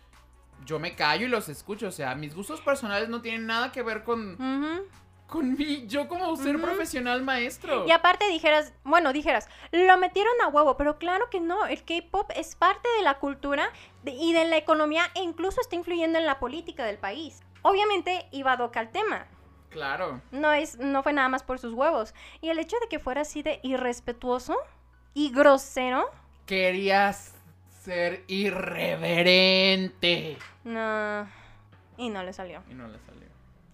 Speaker 1: yo me callo y los escucho, o sea, mis gustos personales no tienen nada que ver con,
Speaker 2: Ujú.
Speaker 1: Con mí, yo como ser profesional maestro.
Speaker 2: Y aparte dijeras, bueno, dijeras, lo metieron a huevo, pero claro que no, el K-pop es parte de la cultura de- y de la economía e incluso está influyendo en la política del país. Obviamente iba hoc al tema,
Speaker 1: Claro.
Speaker 2: no, es, no fue nada más por sus huevos. Y el hecho de que fuera así de irrespetuoso y grosero,
Speaker 1: Querías ser irreverente.
Speaker 2: no, y no le salió.
Speaker 1: Y no le salió.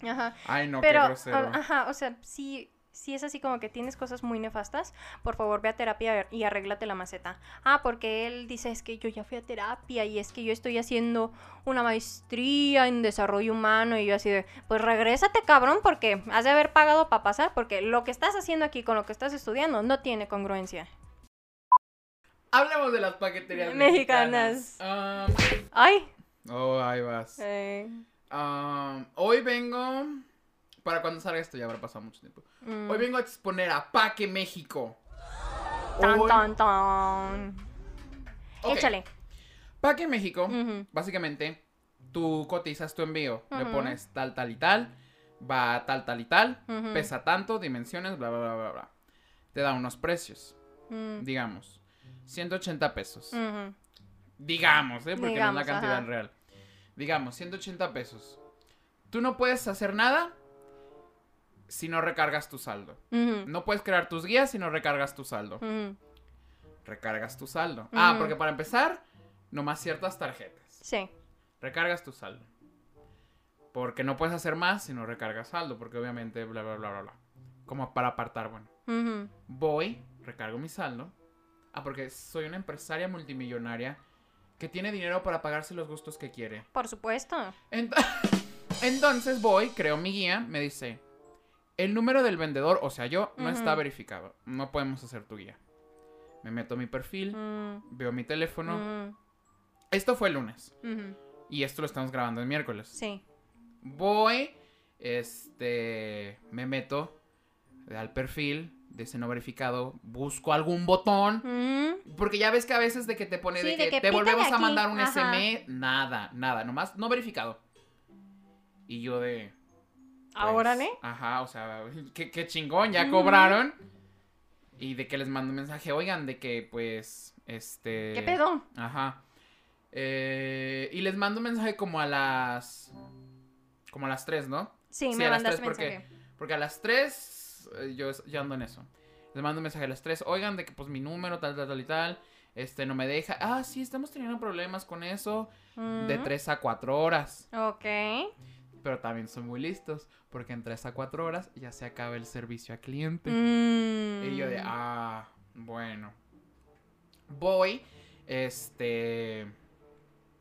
Speaker 2: Ajá.
Speaker 1: Ay, no,
Speaker 2: Pero,
Speaker 1: qué grosero.
Speaker 2: a- ajá, o sea, si, si es así como que tienes cosas muy nefastas, por favor ve a terapia y arréglate la maceta. Ah, porque él dice, es que yo ya fui a terapia y es que yo estoy haciendo una maestría en desarrollo humano y yo así de, pues regrésate cabrón porque has de haber pagado para pasar porque lo que estás haciendo aquí con lo que estás estudiando no tiene congruencia.
Speaker 1: Hablemos de las paqueterías
Speaker 2: Mexicanas.
Speaker 1: mexicanas.
Speaker 2: Ay.
Speaker 1: Um, oh, ahí vas.
Speaker 2: eh,
Speaker 1: Um, hoy vengo para cuando salga esto ya habrá pasado mucho tiempo.
Speaker 2: Mm.
Speaker 1: Hoy vengo a exponer a Paque México.
Speaker 2: Tan,
Speaker 1: Hoy-
Speaker 2: tan. Échale.
Speaker 1: Paque México, básicamente, tú cotizas tu envío. Le pones tal, tal y tal. Va tal, tal y tal. Pesa tanto, dimensiones, bla, bla, bla, bla, bla. Te da unos precios.
Speaker 2: Mm.
Speaker 1: Digamos, 180 pesos. Digamos, ¿eh? Porque
Speaker 2: Digamos,
Speaker 1: no es la cantidad
Speaker 2: ajá.
Speaker 1: real. Digamos, 180 pesos. Tú no puedes hacer nada si no recargas tu saldo. No puedes crear tus guías si no recargas tu saldo. Recargas tu saldo. Ah, porque para empezar, nomás ciertas tarjetas.
Speaker 2: Sí.
Speaker 1: Recargas tu saldo. Porque no puedes hacer más si no recargas saldo. Porque obviamente, bla, bla, bla, bla, bla. Como para apartar, bueno. Voy, recargo mi saldo. Ah, porque soy una empresaria multimillonaria que tiene dinero para pagarse los gustos que quiere.
Speaker 2: Por supuesto.
Speaker 1: Ent- Entonces voy, creo mi guía, me dice, el número del vendedor, o sea, yo, no está verificado. No podemos hacer tu guía. Me meto a mi perfil,
Speaker 2: Mm.
Speaker 1: veo mi teléfono.
Speaker 2: Mm.
Speaker 1: Esto fue el lunes. Y esto lo estamos grabando el miércoles.
Speaker 2: Sí.
Speaker 1: Voy, este, me meto al perfil de ese no verificado, busco algún botón.
Speaker 2: Mm.
Speaker 1: Porque ya ves que a veces de que te pone
Speaker 2: Sí,
Speaker 1: de
Speaker 2: de
Speaker 1: que, te volvemos a mandar un
Speaker 2: ajá.
Speaker 1: SM, nada, nada, nomás no verificado. Y yo de... pues,
Speaker 2: Órale.
Speaker 1: Ajá, o sea, qué, qué chingón, ya
Speaker 2: Ujú.
Speaker 1: cobraron. Y de que les mando un mensaje, oigan, de que pues, este...
Speaker 2: ¿Qué pedo?
Speaker 1: Ajá. Eh, y les mando un mensaje como a las... Como a las 3, ¿no?
Speaker 2: Sí,
Speaker 1: Sí,
Speaker 2: me
Speaker 1: a las
Speaker 2: mandaste
Speaker 1: tres, porque-
Speaker 2: mensaje.
Speaker 1: Porque a las 3 eh, yo, yo ando en eso. Les mando un mensaje a las 3. Oigan, de que pues mi número, tal, tal, tal y tal. Este, no me deja. Ah, sí, estamos teniendo problemas con eso. De
Speaker 2: Mm.
Speaker 1: 3 a 4 horas.
Speaker 2: Ok.
Speaker 1: Pero también son muy listos. Porque en 3 a 4 horas ya se acaba el servicio a cliente.
Speaker 2: Mm.
Speaker 1: Y yo de, ah, bueno. Voy, este...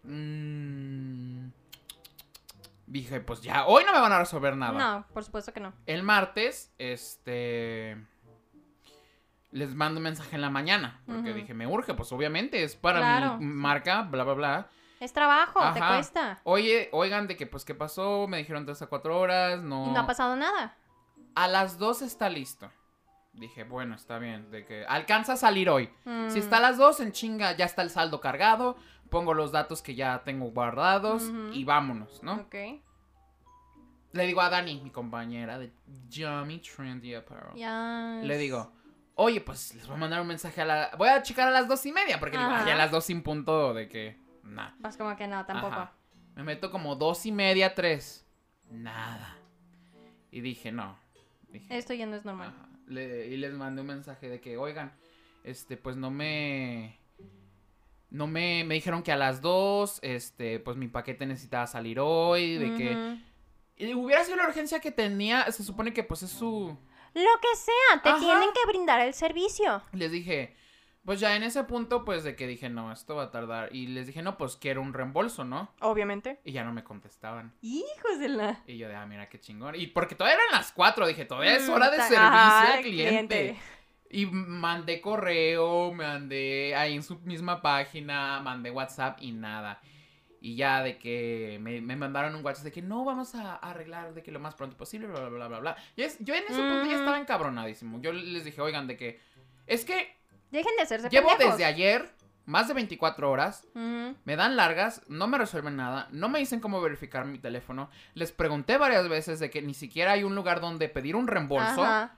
Speaker 1: mm, dije, pues ya, hoy no me van a resolver nada.
Speaker 2: No, por supuesto que no.
Speaker 1: El martes, este. Les mando un mensaje en la mañana. Porque dije, me urge, pues obviamente es para
Speaker 2: Claro.
Speaker 1: mi marca, bla, bla, bla.
Speaker 2: Es trabajo, te cuesta.
Speaker 1: Oye, oigan, de que, pues, ¿qué pasó? Me dijeron 3 a 4 horas, no.
Speaker 2: Y no ha pasado nada.
Speaker 1: A las 2 está listo. Dije, bueno, está bien. De que alcanza a salir hoy. Si
Speaker 2: Mm.
Speaker 1: está a las 2, en chinga, ya está el saldo cargado. Pongo los datos que ya tengo guardados y vámonos, ¿no?
Speaker 2: Ok.
Speaker 1: Le digo a Dani, mi compañera de Yummy Trendy Apparel.
Speaker 2: Ya.
Speaker 1: Le digo, oye, pues les voy a mandar un mensaje a la... Voy a checar a las dos y media, porque digo,
Speaker 2: Ajá.
Speaker 1: "Ay, a las dos sin punto de que... Nah.
Speaker 2: Vas como que no, tampoco.
Speaker 1: Ajá. Me meto como dos y media, tres. Nada. Y dije, no. Dije,
Speaker 2: Esto ya no es normal.
Speaker 1: Le- y les mandé un mensaje de que, oigan, este, pues no me... No me... Me dijeron que a las dos, este, pues mi paquete necesitaba salir hoy, de que... Y hubiera sido la urgencia que tenía, se supone que pues es su...
Speaker 2: Lo que sea, te
Speaker 1: Ajá.
Speaker 2: tienen que brindar el servicio.
Speaker 1: Les dije, pues ya en ese punto, pues de que dije, no, esto va a tardar. Y les dije, no, pues quiero un reembolso, ¿no?
Speaker 2: Obviamente.
Speaker 1: Y ya no me contestaban.
Speaker 2: Hijos de la.
Speaker 1: Y yo de, ah, mira qué chingón. Y porque todavía eran las cuatro, dije, todavía es hora de servicio
Speaker 2: ajá,
Speaker 1: al cliente.
Speaker 2: cliente.
Speaker 1: Y mandé correo, mandé ahí en su misma página, mandé WhatsApp y nada. Y ya de que me, me mandaron un WhatsApp de que no vamos a arreglar de que lo más pronto posible, bla, bla, bla, bla, bla. Yo, es- yo en ese punto ya
Speaker 2: Mm.
Speaker 1: estaba encabronadísimo. Yo les dije, oigan, de que es que
Speaker 2: Dejen de hacerse
Speaker 1: Llevo
Speaker 2: pendejos.
Speaker 1: desde ayer más de 24 horas. Me dan largas, no me resuelven nada, no me dicen cómo verificar mi teléfono. Les pregunté varias veces de que ni siquiera hay un lugar donde pedir un reembolso.
Speaker 2: Ajá.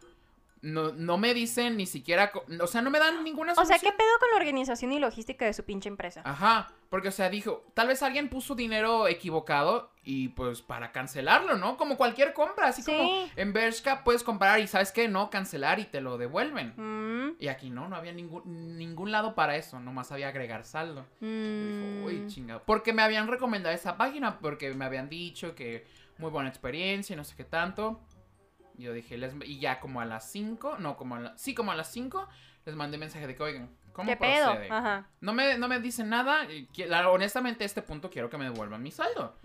Speaker 1: No, no me dicen ni siquiera, o sea, no me dan ninguna
Speaker 2: O sea,
Speaker 1: solución.
Speaker 2: ¿qué pedo con la organización y logística de su pinche empresa?
Speaker 1: Ajá, porque o sea, dijo, tal vez alguien puso dinero equivocado y pues para cancelarlo, ¿no? Como cualquier compra, así
Speaker 2: Sí.
Speaker 1: como en Bershka puedes comprar y sabes qué, no, cancelar y te lo devuelven.
Speaker 2: Mm,
Speaker 1: Y aquí no, no había ningún, ningún lado para eso, nomás había agregar saldo. Y
Speaker 2: mm.
Speaker 1: dijo, uy, chingado. Porque me habían recomendado esa página, porque me habían dicho que muy buena experiencia y no sé qué tanto. Yo dije, les, y ya como a las 5, no, como a la, sí, como a las 5, les mandé mensaje de que, oigan, ¿cómo
Speaker 2: ¿Qué pedo?
Speaker 1: procede?
Speaker 2: Ajá.
Speaker 1: No me, no me dicen nada. honestamente, a este punto quiero que me devuelvan mi saldo.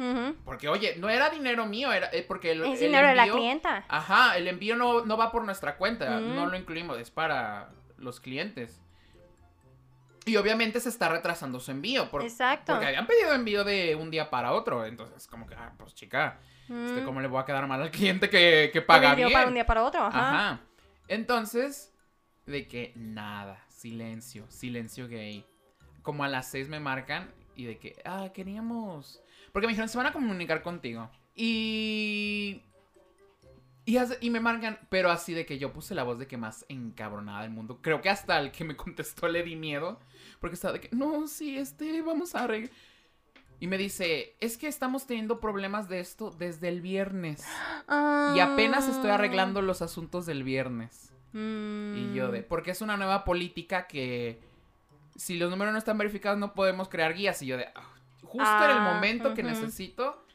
Speaker 1: Porque, oye, no era dinero mío, era eh, porque el,
Speaker 2: Es
Speaker 1: el
Speaker 2: dinero de la
Speaker 1: envío-
Speaker 2: clienta.
Speaker 1: Ajá, el envío no, no va por nuestra cuenta, no lo incluimos, es para los clientes. Y obviamente se está retrasando su envío. por-
Speaker 2: Exacto.
Speaker 1: Porque habían pedido envío de un día para otro. Entonces, como que, ah, pues chica. Este,
Speaker 2: Mm.
Speaker 1: ¿Cómo le voy a quedar mal al cliente que, que paga bien?
Speaker 2: para un día para otro, ajá.
Speaker 1: Ajá. Entonces, de que nada, silencio, silencio gay. Como a las seis me marcan y de que, ah, queríamos... Porque me dijeron, se van a comunicar contigo. Y... Y, hace- y me marcan, pero así de que yo puse la voz de que más encabronada del mundo. Creo que hasta el que me contestó le di miedo. Porque estaba de que, no, sí, este, vamos a arreglar. Y me dice, es que estamos teniendo problemas de esto desde el viernes. Y apenas estoy
Speaker 2: Ah.
Speaker 1: arreglando los asuntos del viernes.
Speaker 2: Mm.
Speaker 1: Y yo de, porque es una nueva política que si los números no están verificados no podemos crear guías. Y yo de, "Ah, justo en el
Speaker 2: Ah,
Speaker 1: momento que necesito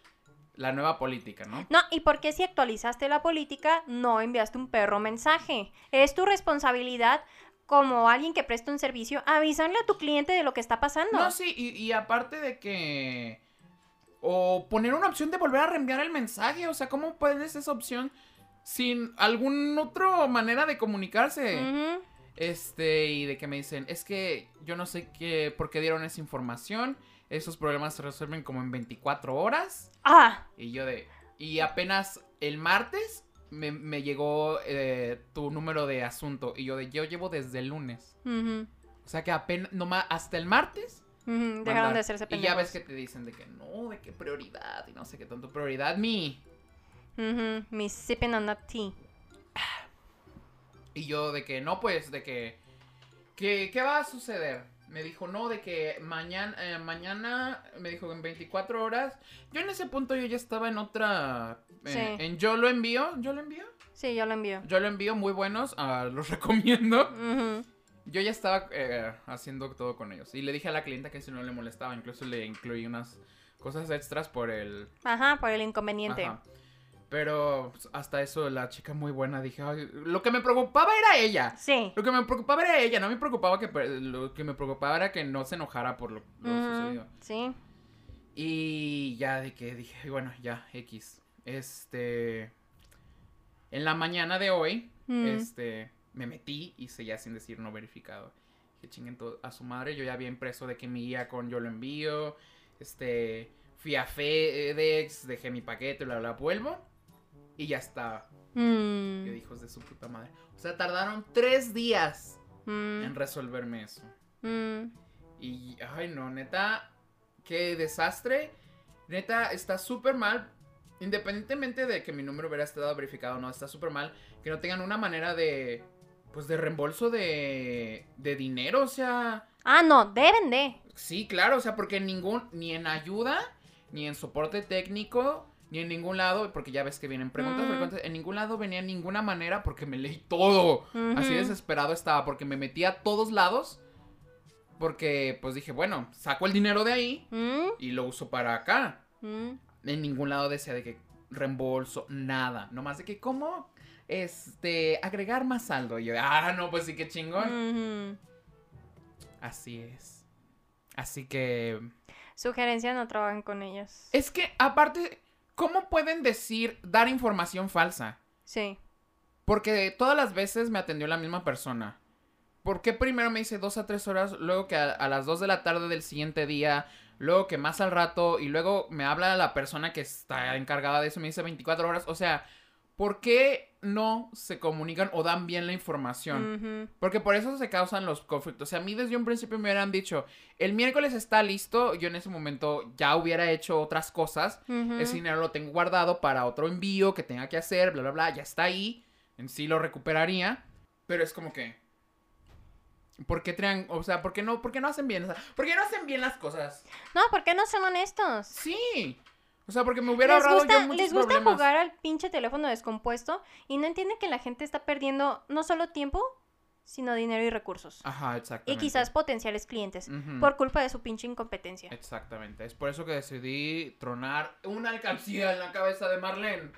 Speaker 1: la nueva política, ¿no?
Speaker 2: No, ¿y por qué si actualizaste la política no enviaste un perro mensaje? Es tu responsabilidad como alguien que presta un servicio avisarle a tu cliente de lo que está pasando.
Speaker 1: No, sí, y, y aparte de que... O poner una opción de volver a reenviar el mensaje. O sea, ¿cómo puedes esa opción sin alguna otra manera de comunicarse? Este, y de que me dicen, es que yo no sé qué, por qué dieron esa información. Esos problemas se resuelven como en 24 horas.
Speaker 2: Ah,
Speaker 1: Y yo de. Y apenas el martes me, me llegó eh, tu número de asunto. Y yo de, yo llevo desde el lunes. O sea que apenas, nomás hasta el martes.
Speaker 2: dejaron de hacerse
Speaker 1: Y
Speaker 2: pendejos.
Speaker 1: ya ves que te dicen de que no, de qué prioridad. Y no sé qué tanto prioridad, mi.
Speaker 2: Ujú, Mi sipping on that tea.
Speaker 1: Y yo de que no, pues, de que... que ¿Qué va a suceder? Me dijo, no, de que mañana, eh, mañana, me dijo en 24 horas. Yo en ese punto yo ya estaba en otra... eh. En yo lo envío, yo lo envío.
Speaker 2: Sí, yo lo envío.
Speaker 1: Yo lo envío, muy buenos, ah, los recomiendo. Yo ya estaba eh, haciendo todo con ellos. Y le dije a la clienta que si no le molestaba, incluso le incluí unas cosas extras por el...
Speaker 2: Ajá, por el inconveniente.
Speaker 1: Ajá. Pero pues, hasta eso la chica muy buena dije, "Ay, lo que me preocupaba era ella.
Speaker 2: Sí.
Speaker 1: Lo que me preocupaba era ella, no me preocupaba que lo que me preocupaba era que no se enojara por lo, lo sucedido.
Speaker 2: Sí.
Speaker 1: Y ya de que dije, bueno, ya, X. Este. En la mañana de hoy,
Speaker 2: Mm.
Speaker 1: este. Me metí y seguía sin decir no verificado. Que chinguen todo a su madre. Yo ya había impreso de que mi guía con yo lo envío. Este. Fui a FedEx, dejé mi paquete, bla, bla, vuelvo. Y ya estaba.
Speaker 2: Mm,
Speaker 1: Que hijos de su puta madre. O sea, tardaron tres días
Speaker 2: mm,
Speaker 1: en resolverme eso.
Speaker 2: mm.
Speaker 1: Y, ay, no, neta, qué desastre. Neta, está súper mal. Independientemente de que mi número hubiera estado verificado o no, está súper mal que no tengan una manera de, pues, de reembolso de, de dinero. O sea,
Speaker 2: Ah, no, deben de.
Speaker 1: sí, claro, o sea, porque en ningún, ni en ayuda, ni en soporte técnico, ni en ningún lado, porque ya ves que vienen preguntas
Speaker 2: Mm.
Speaker 1: frecuentes, en ningún lado venía en ninguna manera porque me leí todo. Así desesperado estaba porque me metí a todos lados. Porque pues dije, bueno, saco el dinero de ahí
Speaker 2: Mm,
Speaker 1: y lo uso para acá.
Speaker 2: mm.
Speaker 1: En ningún lado decía de que reembolso, nada. Nomás de que, ¿cómo? Este, agregar más saldo. Y yo, ah, no, pues sí, qué chingón. Así es. Así que...
Speaker 2: Sugerencia, no trabajen con ellos.
Speaker 1: Es que, aparte, ¿cómo pueden decir dar información falsa?
Speaker 2: Sí.
Speaker 1: Porque todas las veces me atendió la misma persona. ¿Por qué primero me dice dos a tres horas, luego que a, a las dos de la tarde del siguiente día, luego que más al rato, y luego me habla la persona que está encargada de eso me dice 24 horas? O sea, ¿por qué no se comunican o dan bien la información? Porque por eso se causan los conflictos. O sea, a mí desde un principio me hubieran dicho, el miércoles está listo, yo en ese momento ya hubiera hecho otras cosas.
Speaker 2: Ujú.
Speaker 1: Ese dinero lo tengo guardado para otro envío que tenga que hacer, bla, bla, bla, ya está ahí. En sí lo recuperaría. Pero es como que... ¿Por qué traen, o sea, por qué no, por qué no hacen bien? O sea, ¿por qué no hacen bien las cosas?
Speaker 2: No, ¿por qué no son honestos?
Speaker 1: Sí. O sea, porque me hubiera
Speaker 2: Les
Speaker 1: ahorrado
Speaker 2: gusta,
Speaker 1: yo muchos
Speaker 2: les gusta
Speaker 1: problemas.
Speaker 2: jugar al pinche teléfono descompuesto y no entienden que la gente está perdiendo no solo tiempo, sino dinero y recursos.
Speaker 1: Ajá,
Speaker 2: Y
Speaker 1: exactamente.
Speaker 2: quizás potenciales clientes. Por culpa de su pinche incompetencia.
Speaker 1: Exactamente. Es por eso que decidí tronar una alcancía en la cabeza de Marlene.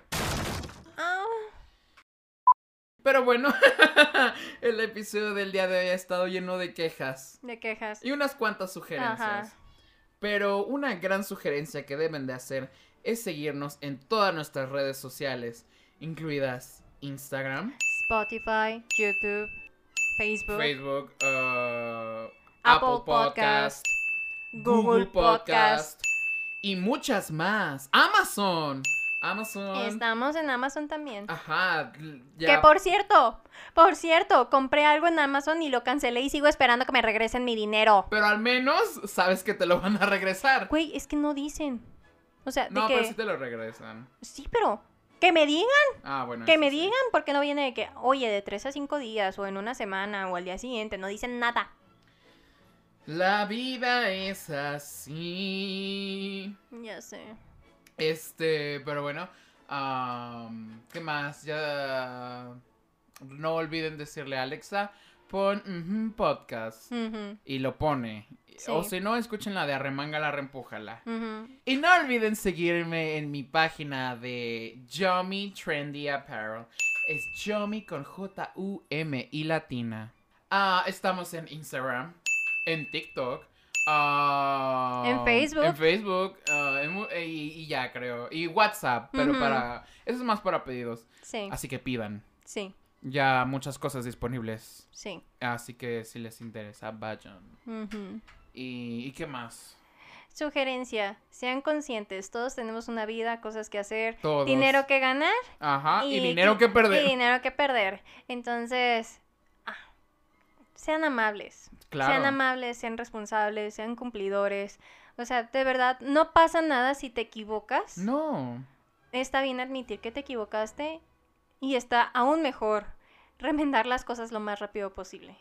Speaker 2: Ah,
Speaker 1: Pero bueno, el episodio del día de hoy ha estado lleno de quejas.
Speaker 2: de quejas.
Speaker 1: Y unas cuantas sugerencias.
Speaker 2: Ajá.
Speaker 1: Pero una gran sugerencia que deben de hacer es seguirnos en todas nuestras redes sociales, incluidas Instagram,
Speaker 2: Spotify, YouTube, Facebook,
Speaker 1: Facebook, uh,
Speaker 2: Apple
Speaker 1: Apple Podcast,
Speaker 2: Google Podcast.
Speaker 1: y muchas más. Amazon. Amazon.
Speaker 2: Estamos en Amazon también.
Speaker 1: Ajá, ya.
Speaker 2: Que por cierto, por cierto, compré algo en Amazon y lo cancelé y sigo esperando que me regresen mi dinero.
Speaker 1: Pero al menos sabes que te lo van a regresar.
Speaker 2: Güey, es que no dicen. O sea, de
Speaker 1: No,
Speaker 2: que...
Speaker 1: pero sí te lo regresan.
Speaker 2: Sí, pero... Que me digan,
Speaker 1: Ah, bueno.
Speaker 2: que me
Speaker 1: sí.
Speaker 2: digan, porque no viene de que, oye, de tres a cinco días, o en una semana, o al día siguiente, no dicen nada.
Speaker 1: La vida es así.
Speaker 2: Ya sé.
Speaker 1: Este, pero bueno. ¿Qué más? Ya. No olviden decirle a Alexa, pon podcast. Y lo pone.
Speaker 2: Sí.
Speaker 1: O si no, escuchen la de Arremanga la Reempújala. Y no olviden seguirme en mi página de Yomi Trendy Apparel. Es Yomi con J-U-M y latina. Ah, estamos en Instagram, en TikTok, ah,
Speaker 2: En Facebook.
Speaker 1: En Facebook, ah, en mu- y, y ya creo. Y WhatsApp, pero para. Eso es más para pedidos.
Speaker 2: Sí,
Speaker 1: Así que pidan.
Speaker 2: sí,
Speaker 1: Ya muchas cosas disponibles.
Speaker 2: sí.
Speaker 1: Así que si les interesa, vayan. ¿Y, ¿y qué más?
Speaker 2: Sugerencia, sean conscientes, todos tenemos una vida, cosas que hacer,
Speaker 1: Todos.
Speaker 2: dinero que ganar
Speaker 1: Ajá, y, dinero que perder.
Speaker 2: Y dinero que perder. Entonces, sean amables.
Speaker 1: Claro.
Speaker 2: Sean amables, sean responsables, sean cumplidores. O sea, de verdad, no pasa nada si te equivocas.
Speaker 1: No.
Speaker 2: Está bien admitir que te equivocaste y está aún mejor remendar las cosas lo más rápido posible.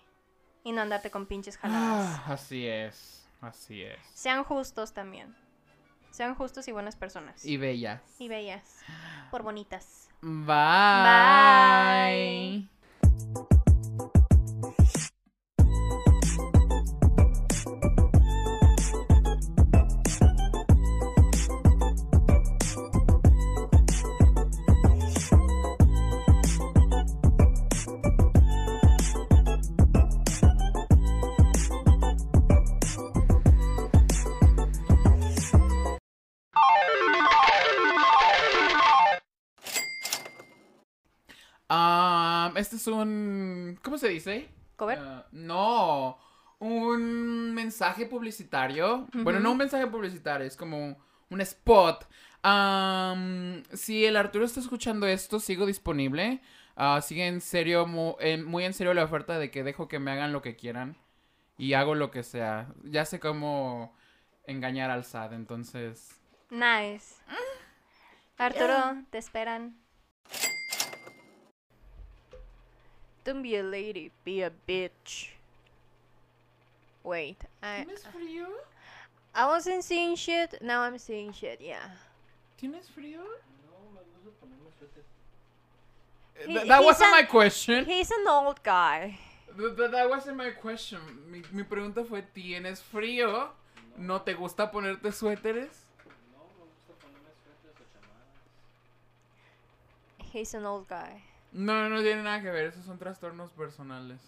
Speaker 2: Y no andarte con pinches jaladas.
Speaker 1: Ah, así es, así es.
Speaker 2: Sean justos también. Sean justos y buenas personas.
Speaker 1: Y bellas.
Speaker 2: Y bellas. Por bonitas.
Speaker 1: Bye. Ah, este es un. ¿Cómo se dice?
Speaker 2: ¿Cover?
Speaker 1: Ah, no. Un mensaje publicitario. Bueno, no un mensaje publicitario, es como un spot. Am, si el Arturo está escuchando esto, sigo disponible. Ah, sigue en serio, muy en serio la oferta de que dejo que me hagan lo que quieran. Y hago lo que sea. Ya sé cómo engañar al SAT, entonces.
Speaker 2: Nice. Arturo, te esperan. Don't be a lady, be a bitch. Wait, I,
Speaker 1: ¿Tienes frío?
Speaker 2: I wasn't seeing shit, now I'm seeing shit, yeah.
Speaker 1: ¿Tienes frío?
Speaker 2: He-
Speaker 1: Th- that wasn't
Speaker 2: an-
Speaker 1: my question.
Speaker 2: He's an old guy.
Speaker 1: Th- th- That wasn't my question. Mi, mi pregunta fue, ¿tienes frío? ¿No te gusta ponerte suéteres?
Speaker 2: He's an old guy.
Speaker 1: No, no tiene nada que ver, esos son trastornos personales.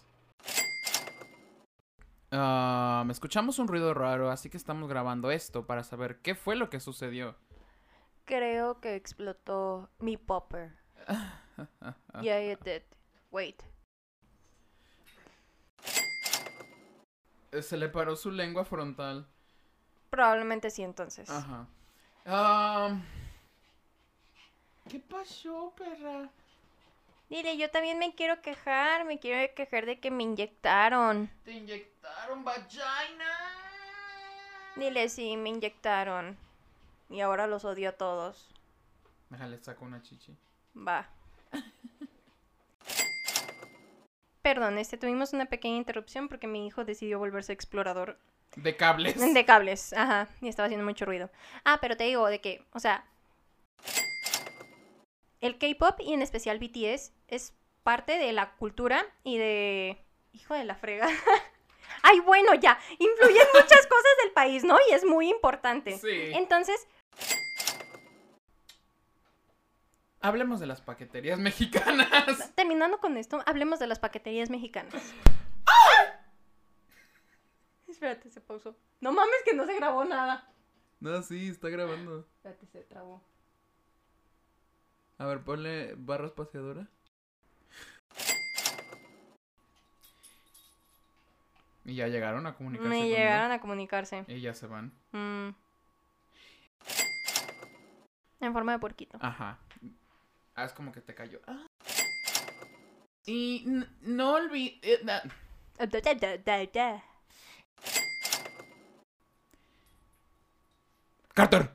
Speaker 1: Me escuchamos un ruido raro, así que estamos grabando esto para saber qué fue lo que sucedió.
Speaker 2: Creo que explotó mi popper. yeah, it did. Wait.
Speaker 1: Se le paró su lengua frontal.
Speaker 2: Probablemente sí entonces.
Speaker 1: Ajá. ¿Qué pasó, perra?
Speaker 2: Dile, yo también me quiero quejar, me quiero quejar de que me inyectaron.
Speaker 1: ¿Te inyectaron vagina?
Speaker 2: Dile, sí, me inyectaron. Y ahora los odio a todos.
Speaker 1: Déjale, saco una chichi.
Speaker 2: Va. Perdón, este, tuvimos una pequeña interrupción porque mi hijo decidió volverse explorador
Speaker 1: De cables.
Speaker 2: de cables. Ajá, y estaba haciendo mucho ruido. Ah, pero te digo de que, o sea, el K-pop y en especial BTS es parte de la cultura y de... Hijo de la frega. Ay, bueno, ya, influyen muchas cosas del país, ¿no? Y es muy importante.
Speaker 1: Sí.
Speaker 2: Entonces,
Speaker 1: Hablemos de las paqueterías mexicanas.
Speaker 2: terminando con esto, hablemos de las paqueterías mexicanas. Espérate, se pausó. No mames que no se grabó nada.
Speaker 1: No, sí, está grabando.
Speaker 2: Espérate, se trabó.
Speaker 1: A ver, ponle barra espaciadora. Y ya llegaron a comunicarse.
Speaker 2: Me
Speaker 1: conmigo.
Speaker 2: llegaron a comunicarse.
Speaker 1: Y ya se van.
Speaker 2: Mm, En forma de puerquito.
Speaker 1: Ajá. Haz como que te cayó. Ah. Y no olvides... Carter.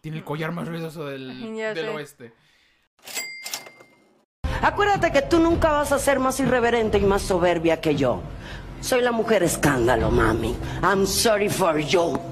Speaker 1: Tiene el collar más ruidoso del, del oeste.
Speaker 5: Acuérdate que tú nunca vas a ser más irreverente y más soberbia que yo. Soy la mujer escándalo, mami. I'm sorry for you.